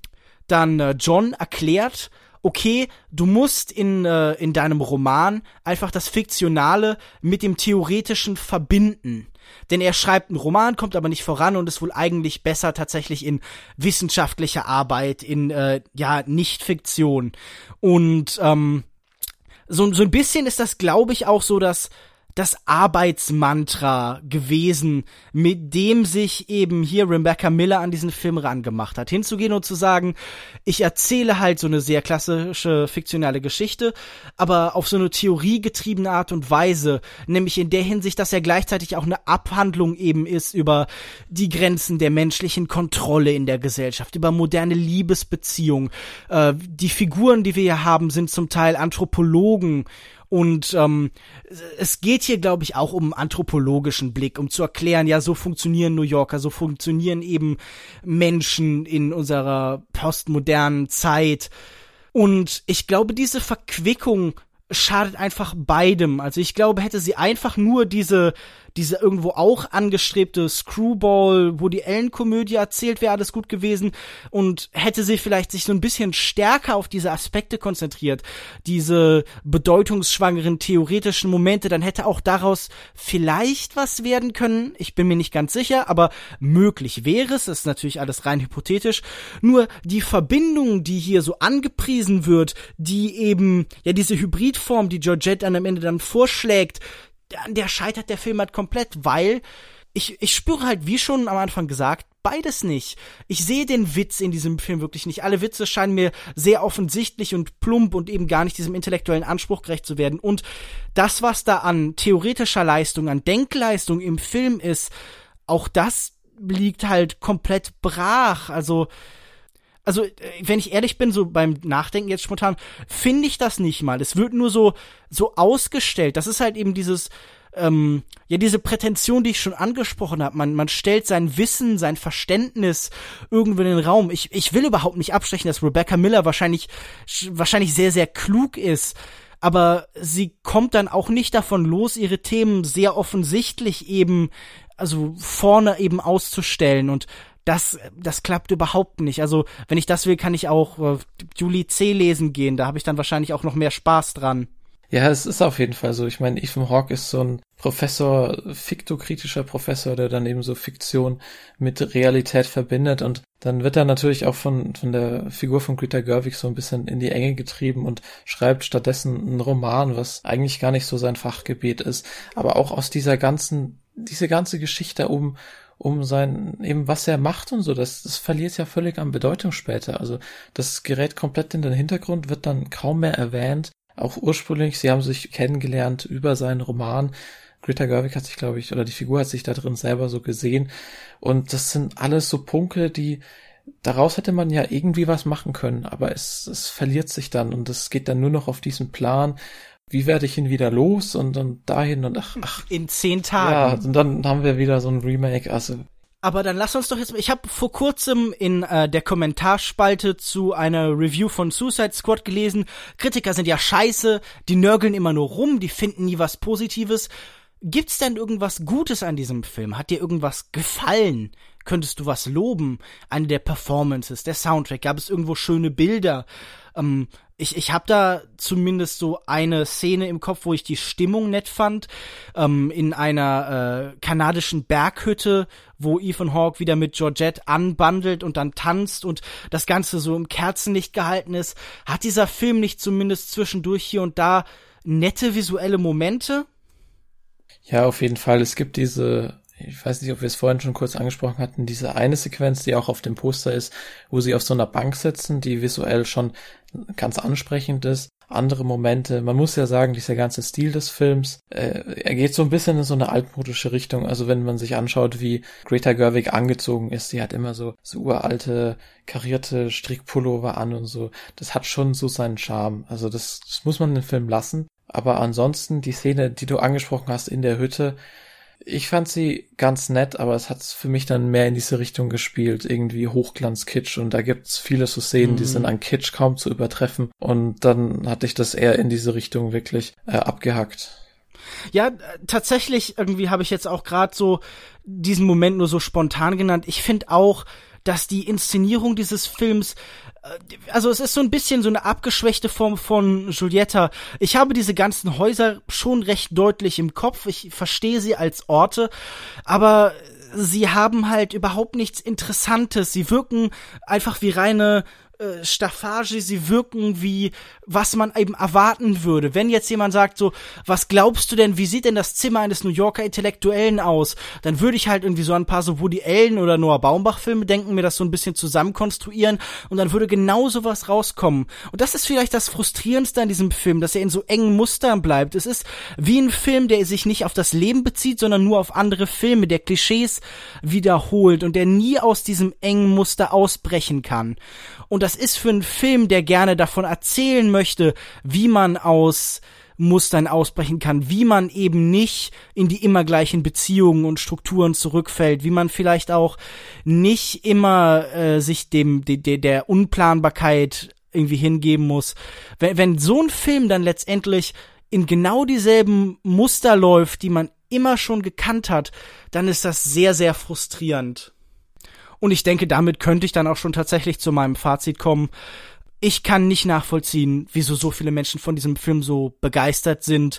dann äh, John erklärt, okay, du musst in, äh, in deinem Roman einfach das Fiktionale mit dem Theoretischen verbinden. Denn er schreibt einen Roman, kommt aber nicht voran und ist wohl eigentlich besser tatsächlich in wissenschaftlicher Arbeit, in äh, ja Nicht-Fiktion. Und ähm, so, so ein bisschen ist das, glaube ich, auch so, dass das Arbeitsmantra gewesen, mit dem sich eben hier Rebecca Miller an diesen Film rangemacht hat. Hinzugehen und zu sagen, ich erzähle halt so eine sehr klassische fiktionale Geschichte, aber auf so eine theoriegetriebene Art und Weise, nämlich in der Hinsicht, dass er gleichzeitig auch eine Abhandlung eben ist über die Grenzen der menschlichen Kontrolle in der Gesellschaft, über moderne Liebesbeziehungen. Äh, die Figuren, die wir hier haben, sind zum Teil Anthropologen Und ähm, es geht hier, glaube ich, auch um einen anthropologischen Blick, um zu erklären, ja, so funktionieren New Yorker, so funktionieren eben Menschen in unserer postmodernen Zeit. Und ich glaube, diese Verquickung schadet einfach beidem. Also ich glaube, hätte sie einfach nur diese diese irgendwo auch angestrebte Screwball, wo die Ellen-Komödie erzählt, wäre alles gut gewesen und hätte sie vielleicht sich so ein bisschen stärker auf diese Aspekte konzentriert, diese bedeutungsschwangeren theoretischen Momente, dann hätte auch daraus vielleicht was werden können. Ich bin mir nicht ganz sicher, aber möglich wäre es. Das ist natürlich alles rein hypothetisch. Nur die Verbindung, die hier so angepriesen wird, die eben, ja, diese Hybridform, die Georgette dann am Ende dann vorschlägt, an der scheitert der Film halt komplett, weil ich, ich spüre halt, wie schon am Anfang gesagt, beides nicht. Ich sehe den Witz in diesem Film wirklich nicht. Alle Witze scheinen mir sehr offensichtlich und plump und eben gar nicht diesem intellektuellen Anspruch gerecht zu werden. Und das, was da an theoretischer Leistung, an Denkleistung im Film ist, auch das liegt halt komplett brach. Also, also, äh, wenn ich ehrlich bin, so beim Nachdenken jetzt spontan, finde ich das nicht mal. Es wird nur so, so ausgestellt. Das ist halt eben dieses, ähm, ja, diese Prätension, die ich schon angesprochen habe. Man, man stellt sein Wissen, sein Verständnis irgendwo in den Raum. Ich, ich will überhaupt nicht abstechen, dass Rebecca Miller wahrscheinlich, wahrscheinlich sehr, sehr klug ist. Aber sie kommt dann auch nicht davon los, ihre Themen sehr offensichtlich eben, also vorne eben auszustellen. Und das, das klappt überhaupt nicht. Also, wenn ich das will, kann ich auch äh, Julie C. lesen gehen. Da habe ich dann wahrscheinlich auch noch mehr Spaß dran. Ja, es ist auf jeden Fall so. Ich meine, Ethan Hawke ist so ein Professor, fiktokritischer Professor, der dann eben so Fiktion mit Realität verbindet und dann wird er natürlich auch von, von der Figur von Greta Gerwig so ein bisschen in die Enge getrieben und schreibt stattdessen einen Roman, was eigentlich gar nicht so sein Fachgebiet ist. Aber auch aus dieser ganzen, diese ganze Geschichte um, um sein, eben was er macht und so, das, das verliert ja völlig an Bedeutung später. Also das gerät komplett in den Hintergrund, wird dann kaum mehr erwähnt. Auch ursprünglich, sie haben sich kennengelernt über seinen Roman. Greta Gerwig hat sich, glaube ich, oder die Figur hat sich da drin selber so gesehen. Und das sind alles so Punkte, die, daraus hätte man ja irgendwie was machen können, aber es, es verliert sich dann und es geht dann nur noch auf diesen Plan, wie werde ich ihn wieder los und dann dahin und ach, ach. In zehn Tagen. Ja, und dann haben wir wieder so ein Remake, also. Aber dann lass uns doch jetzt, ich habe vor kurzem in äh, der Kommentarspalte zu einer Review von Suicide Squad gelesen, Kritiker sind ja scheiße, die nörgeln immer nur rum, die finden nie was Positives. Gibt's denn irgendwas Gutes an diesem Film? Hat dir irgendwas gefallen? Könntest du was loben? Eine der Performances, der Soundtrack, gab es irgendwo schöne Bilder? Ähm, ich, ich habe da zumindest so eine Szene im Kopf, wo ich die Stimmung nett fand, ähm, in einer äh, kanadischen Berghütte, wo Ethan Hawke wieder mit Georgette anbandelt und dann tanzt und das Ganze so im Kerzenlicht gehalten ist. Hat dieser Film nicht zumindest zwischendurch hier und da nette visuelle Momente? Ja, auf jeden Fall. Es gibt diese ich weiß nicht, ob wir es vorhin schon kurz angesprochen hatten, diese eine Sequenz, die auch auf dem Poster ist, wo sie auf so einer Bank sitzen, die visuell schon ganz ansprechend ist. Andere Momente, man muss ja sagen, dieser ganze Stil des Films, äh, er geht so ein bisschen in so eine altmodische Richtung. Also wenn man sich anschaut, wie Greta Gerwig angezogen ist, sie hat immer so, so uralte, karierte Strickpullover an und so. Das hat schon so seinen Charme. Also das, das muss man im Film lassen. Aber ansonsten, die Szene, die du angesprochen hast in der Hütte, ich fand sie ganz nett, aber es hat für mich dann mehr in diese Richtung gespielt, irgendwie Hochglanz-Kitsch und da gibt's viele so Szenen, mhm. die sind an Kitsch kaum zu übertreffen und dann hatte ich das eher in diese Richtung wirklich äh, abgehackt. Ja, tatsächlich irgendwie habe ich jetzt auch gerade so diesen Moment nur so spontan genannt. Ich finde auch, dass die Inszenierung dieses Films äh, also es ist so ein bisschen so eine abgeschwächte Form von Giulietta. Ich habe diese ganzen Häuser schon recht deutlich im Kopf. Ich verstehe sie als Orte, aber sie haben halt überhaupt nichts Interessantes. Sie wirken einfach wie reine äh, Staffage, sie wirken wie, was man eben erwarten würde. Wenn jetzt jemand sagt so, was glaubst du denn, wie sieht denn das Zimmer eines New Yorker Intellektuellen aus? Dann würde ich halt irgendwie so ein paar so Woody Allen oder Noah Baumbach Filme denken, mir das so ein bisschen zusammenkonstruieren und dann würde genau sowas rauskommen. Und das ist vielleicht das Frustrierendste an diesem Film, dass er in so engen Mustern bleibt. Es ist wie ein Film, der sich nicht auf das Leben bezieht, sondern nur auf andere Filme, der Klischees wiederholt und der nie aus diesem engen Muster ausbrechen kann. Und das ist für einen Film, der gerne davon erzählen möchte, wie man aus Mustern ausbrechen kann, wie man eben nicht in die immer gleichen Beziehungen und Strukturen zurückfällt, wie man vielleicht auch nicht immer äh, sich dem de, de, der Unplanbarkeit irgendwie hingeben muss. Wenn, wenn so ein Film dann letztendlich in genau dieselben Muster läuft, die man immer schon gekannt hat, dann ist das sehr, sehr frustrierend. Und ich denke, damit könnte ich dann auch schon tatsächlich zu meinem Fazit kommen. Ich kann nicht nachvollziehen, wieso so viele Menschen von diesem Film so begeistert sind.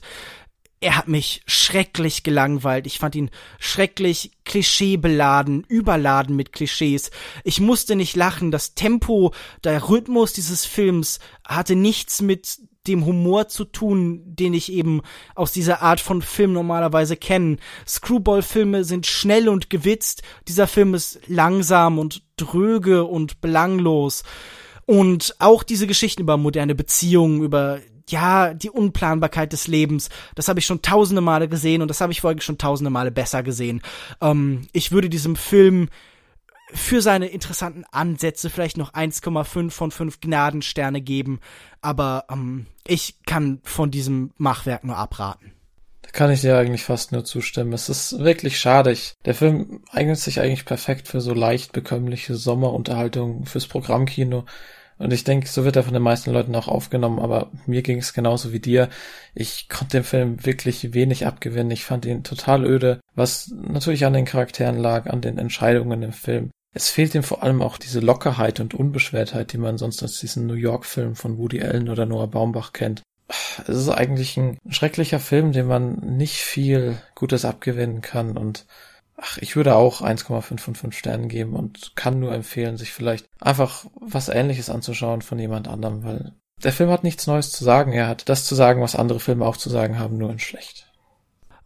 Er hat mich schrecklich gelangweilt. Ich fand ihn schrecklich klischeebeladen, überladen mit Klischees. Ich musste nicht lachen. Das Tempo, der Rhythmus dieses Films hatte nichts mit dem Humor zu tun, den ich eben aus dieser Art von Film normalerweise kenne. Screwball-Filme sind schnell und gewitzt. Dieser Film ist langsam und dröge und belanglos. Und auch diese Geschichten über moderne Beziehungen, über ja, die Unplanbarkeit des Lebens, das habe ich schon tausende Male gesehen und das habe ich vorher schon tausende Male besser gesehen. Ähm, ich würde diesem Film für seine interessanten Ansätze vielleicht noch 1,5 von 5 Gnadensterne geben, aber ähm, ich kann von diesem Machwerk nur abraten. Da kann ich dir eigentlich fast nur zustimmen. Es ist wirklich schade. der Film eignet sich eigentlich perfekt für so leicht bekömmliche Sommerunterhaltung fürs Programmkino. Und ich denke, so wird er von den meisten Leuten auch aufgenommen, aber mir ging es genauso wie dir. Ich konnte dem Film wirklich wenig abgewinnen. Ich fand ihn total öde, was natürlich an den Charakteren lag, an den Entscheidungen im Film. Es fehlt ihm vor allem auch diese Lockerheit und Unbeschwertheit, die man sonst aus diesen New York-Filmen von Woody Allen oder Noah Baumbach kennt. Es ist eigentlich ein schrecklicher Film, dem man nicht viel Gutes abgewinnen kann und ach, ich würde auch 1,5 von 5 Sternen geben und kann nur empfehlen, sich vielleicht einfach was ähnliches anzuschauen von jemand anderem, weil der Film hat nichts Neues zu sagen. Er hat das zu sagen, was andere Filme auch zu sagen haben, nur in schlecht.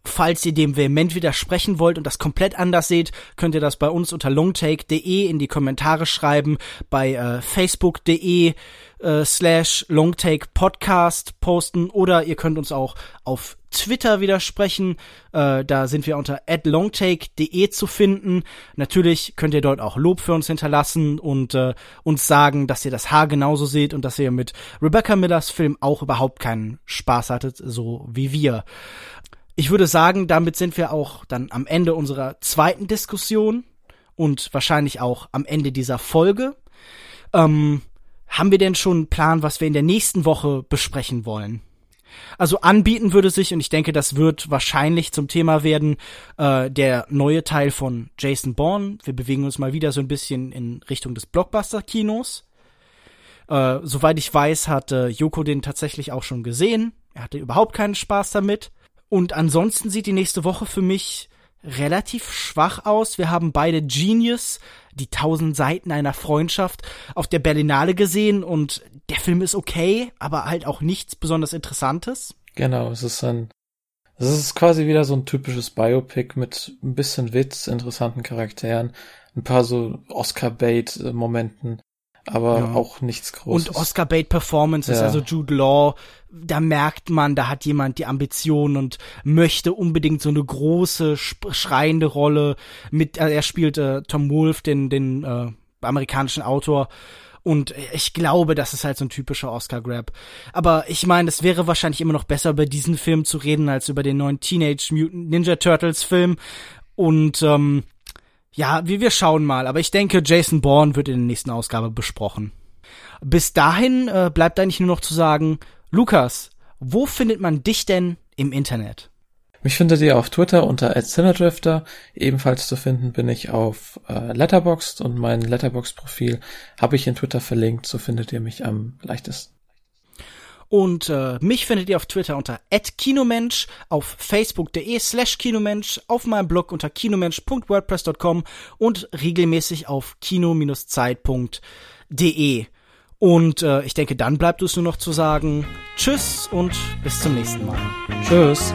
Falls ihr dem vehement widersprechen wollt und das komplett anders seht, könnt ihr das bei uns unter longtake.de in die Kommentare schreiben, bei äh, facebook.de äh, slash longtake podcast posten oder ihr könnt uns auch auf Twitter widersprechen. Äh, da sind wir unter longtake.de zu finden. Natürlich könnt ihr dort auch Lob für uns hinterlassen und äh, uns sagen, dass ihr das Haar genauso seht und dass ihr mit Rebecca Millers Film auch überhaupt keinen Spaß hattet, so wie wir. Ich würde sagen, damit sind wir auch dann am Ende unserer zweiten Diskussion und wahrscheinlich auch am Ende dieser Folge. Ähm, haben wir denn schon einen Plan, was wir in der nächsten Woche besprechen wollen? Also anbieten würde sich, und ich denke, das wird wahrscheinlich zum Thema werden, äh, der neue Teil von Jason Bourne. Wir bewegen uns mal wieder so ein bisschen in Richtung des Blockbuster-Kinos. Äh, soweit ich weiß, hat äh, Joko den tatsächlich auch schon gesehen. Er hatte überhaupt keinen Spaß damit. Und ansonsten sieht die nächste Woche für mich relativ schwach aus. Wir haben beide Genius, die tausend Seiten einer Freundschaft, auf der Berlinale gesehen und der Film ist okay, aber halt auch nichts besonders Interessantes. Genau, es ist ein, es ist quasi wieder so ein typisches Biopic mit ein bisschen Witz, interessanten Charakteren, ein paar so Oscar-Bait-Momenten aber ja. auch nichts Großes. Und Oscar Bate Performances, ja. also Jude Law, da merkt man, da hat jemand die Ambition und möchte unbedingt so eine große, schreiende Rolle mit, äh, er spielt äh, Tom Wolfe, den, den äh, amerikanischen Autor. Und ich glaube, das ist halt so ein typischer Oscar-Grab. Aber ich meine, es wäre wahrscheinlich immer noch besser, über diesen Film zu reden, als über den neuen Teenage Mutant Ninja Turtles Film. Und ähm, ja, wir, wir schauen mal, aber ich denke, Jason Bourne wird in der nächsten Ausgabe besprochen. Bis dahin äh, bleibt eigentlich nur noch zu sagen, Lukas, wo findet man dich denn im Internet? Mich findet ihr auf Twitter unter @cinnerdrifter. Ebenfalls zu finden bin ich auf äh, Letterboxd und mein Letterboxd-Profil habe ich in Twitter verlinkt. So findet ihr mich am leichtesten. Und äh, mich findet ihr auf Twitter unter @kinomensch, auf facebook.de slash kinomensch, auf meinem Blog unter kinomensch.wordpress.com und regelmäßig auf kino-zeit.de. Und äh, ich denke, dann bleibt es nur noch zu sagen, tschüss und bis zum nächsten Mal. Tschüss.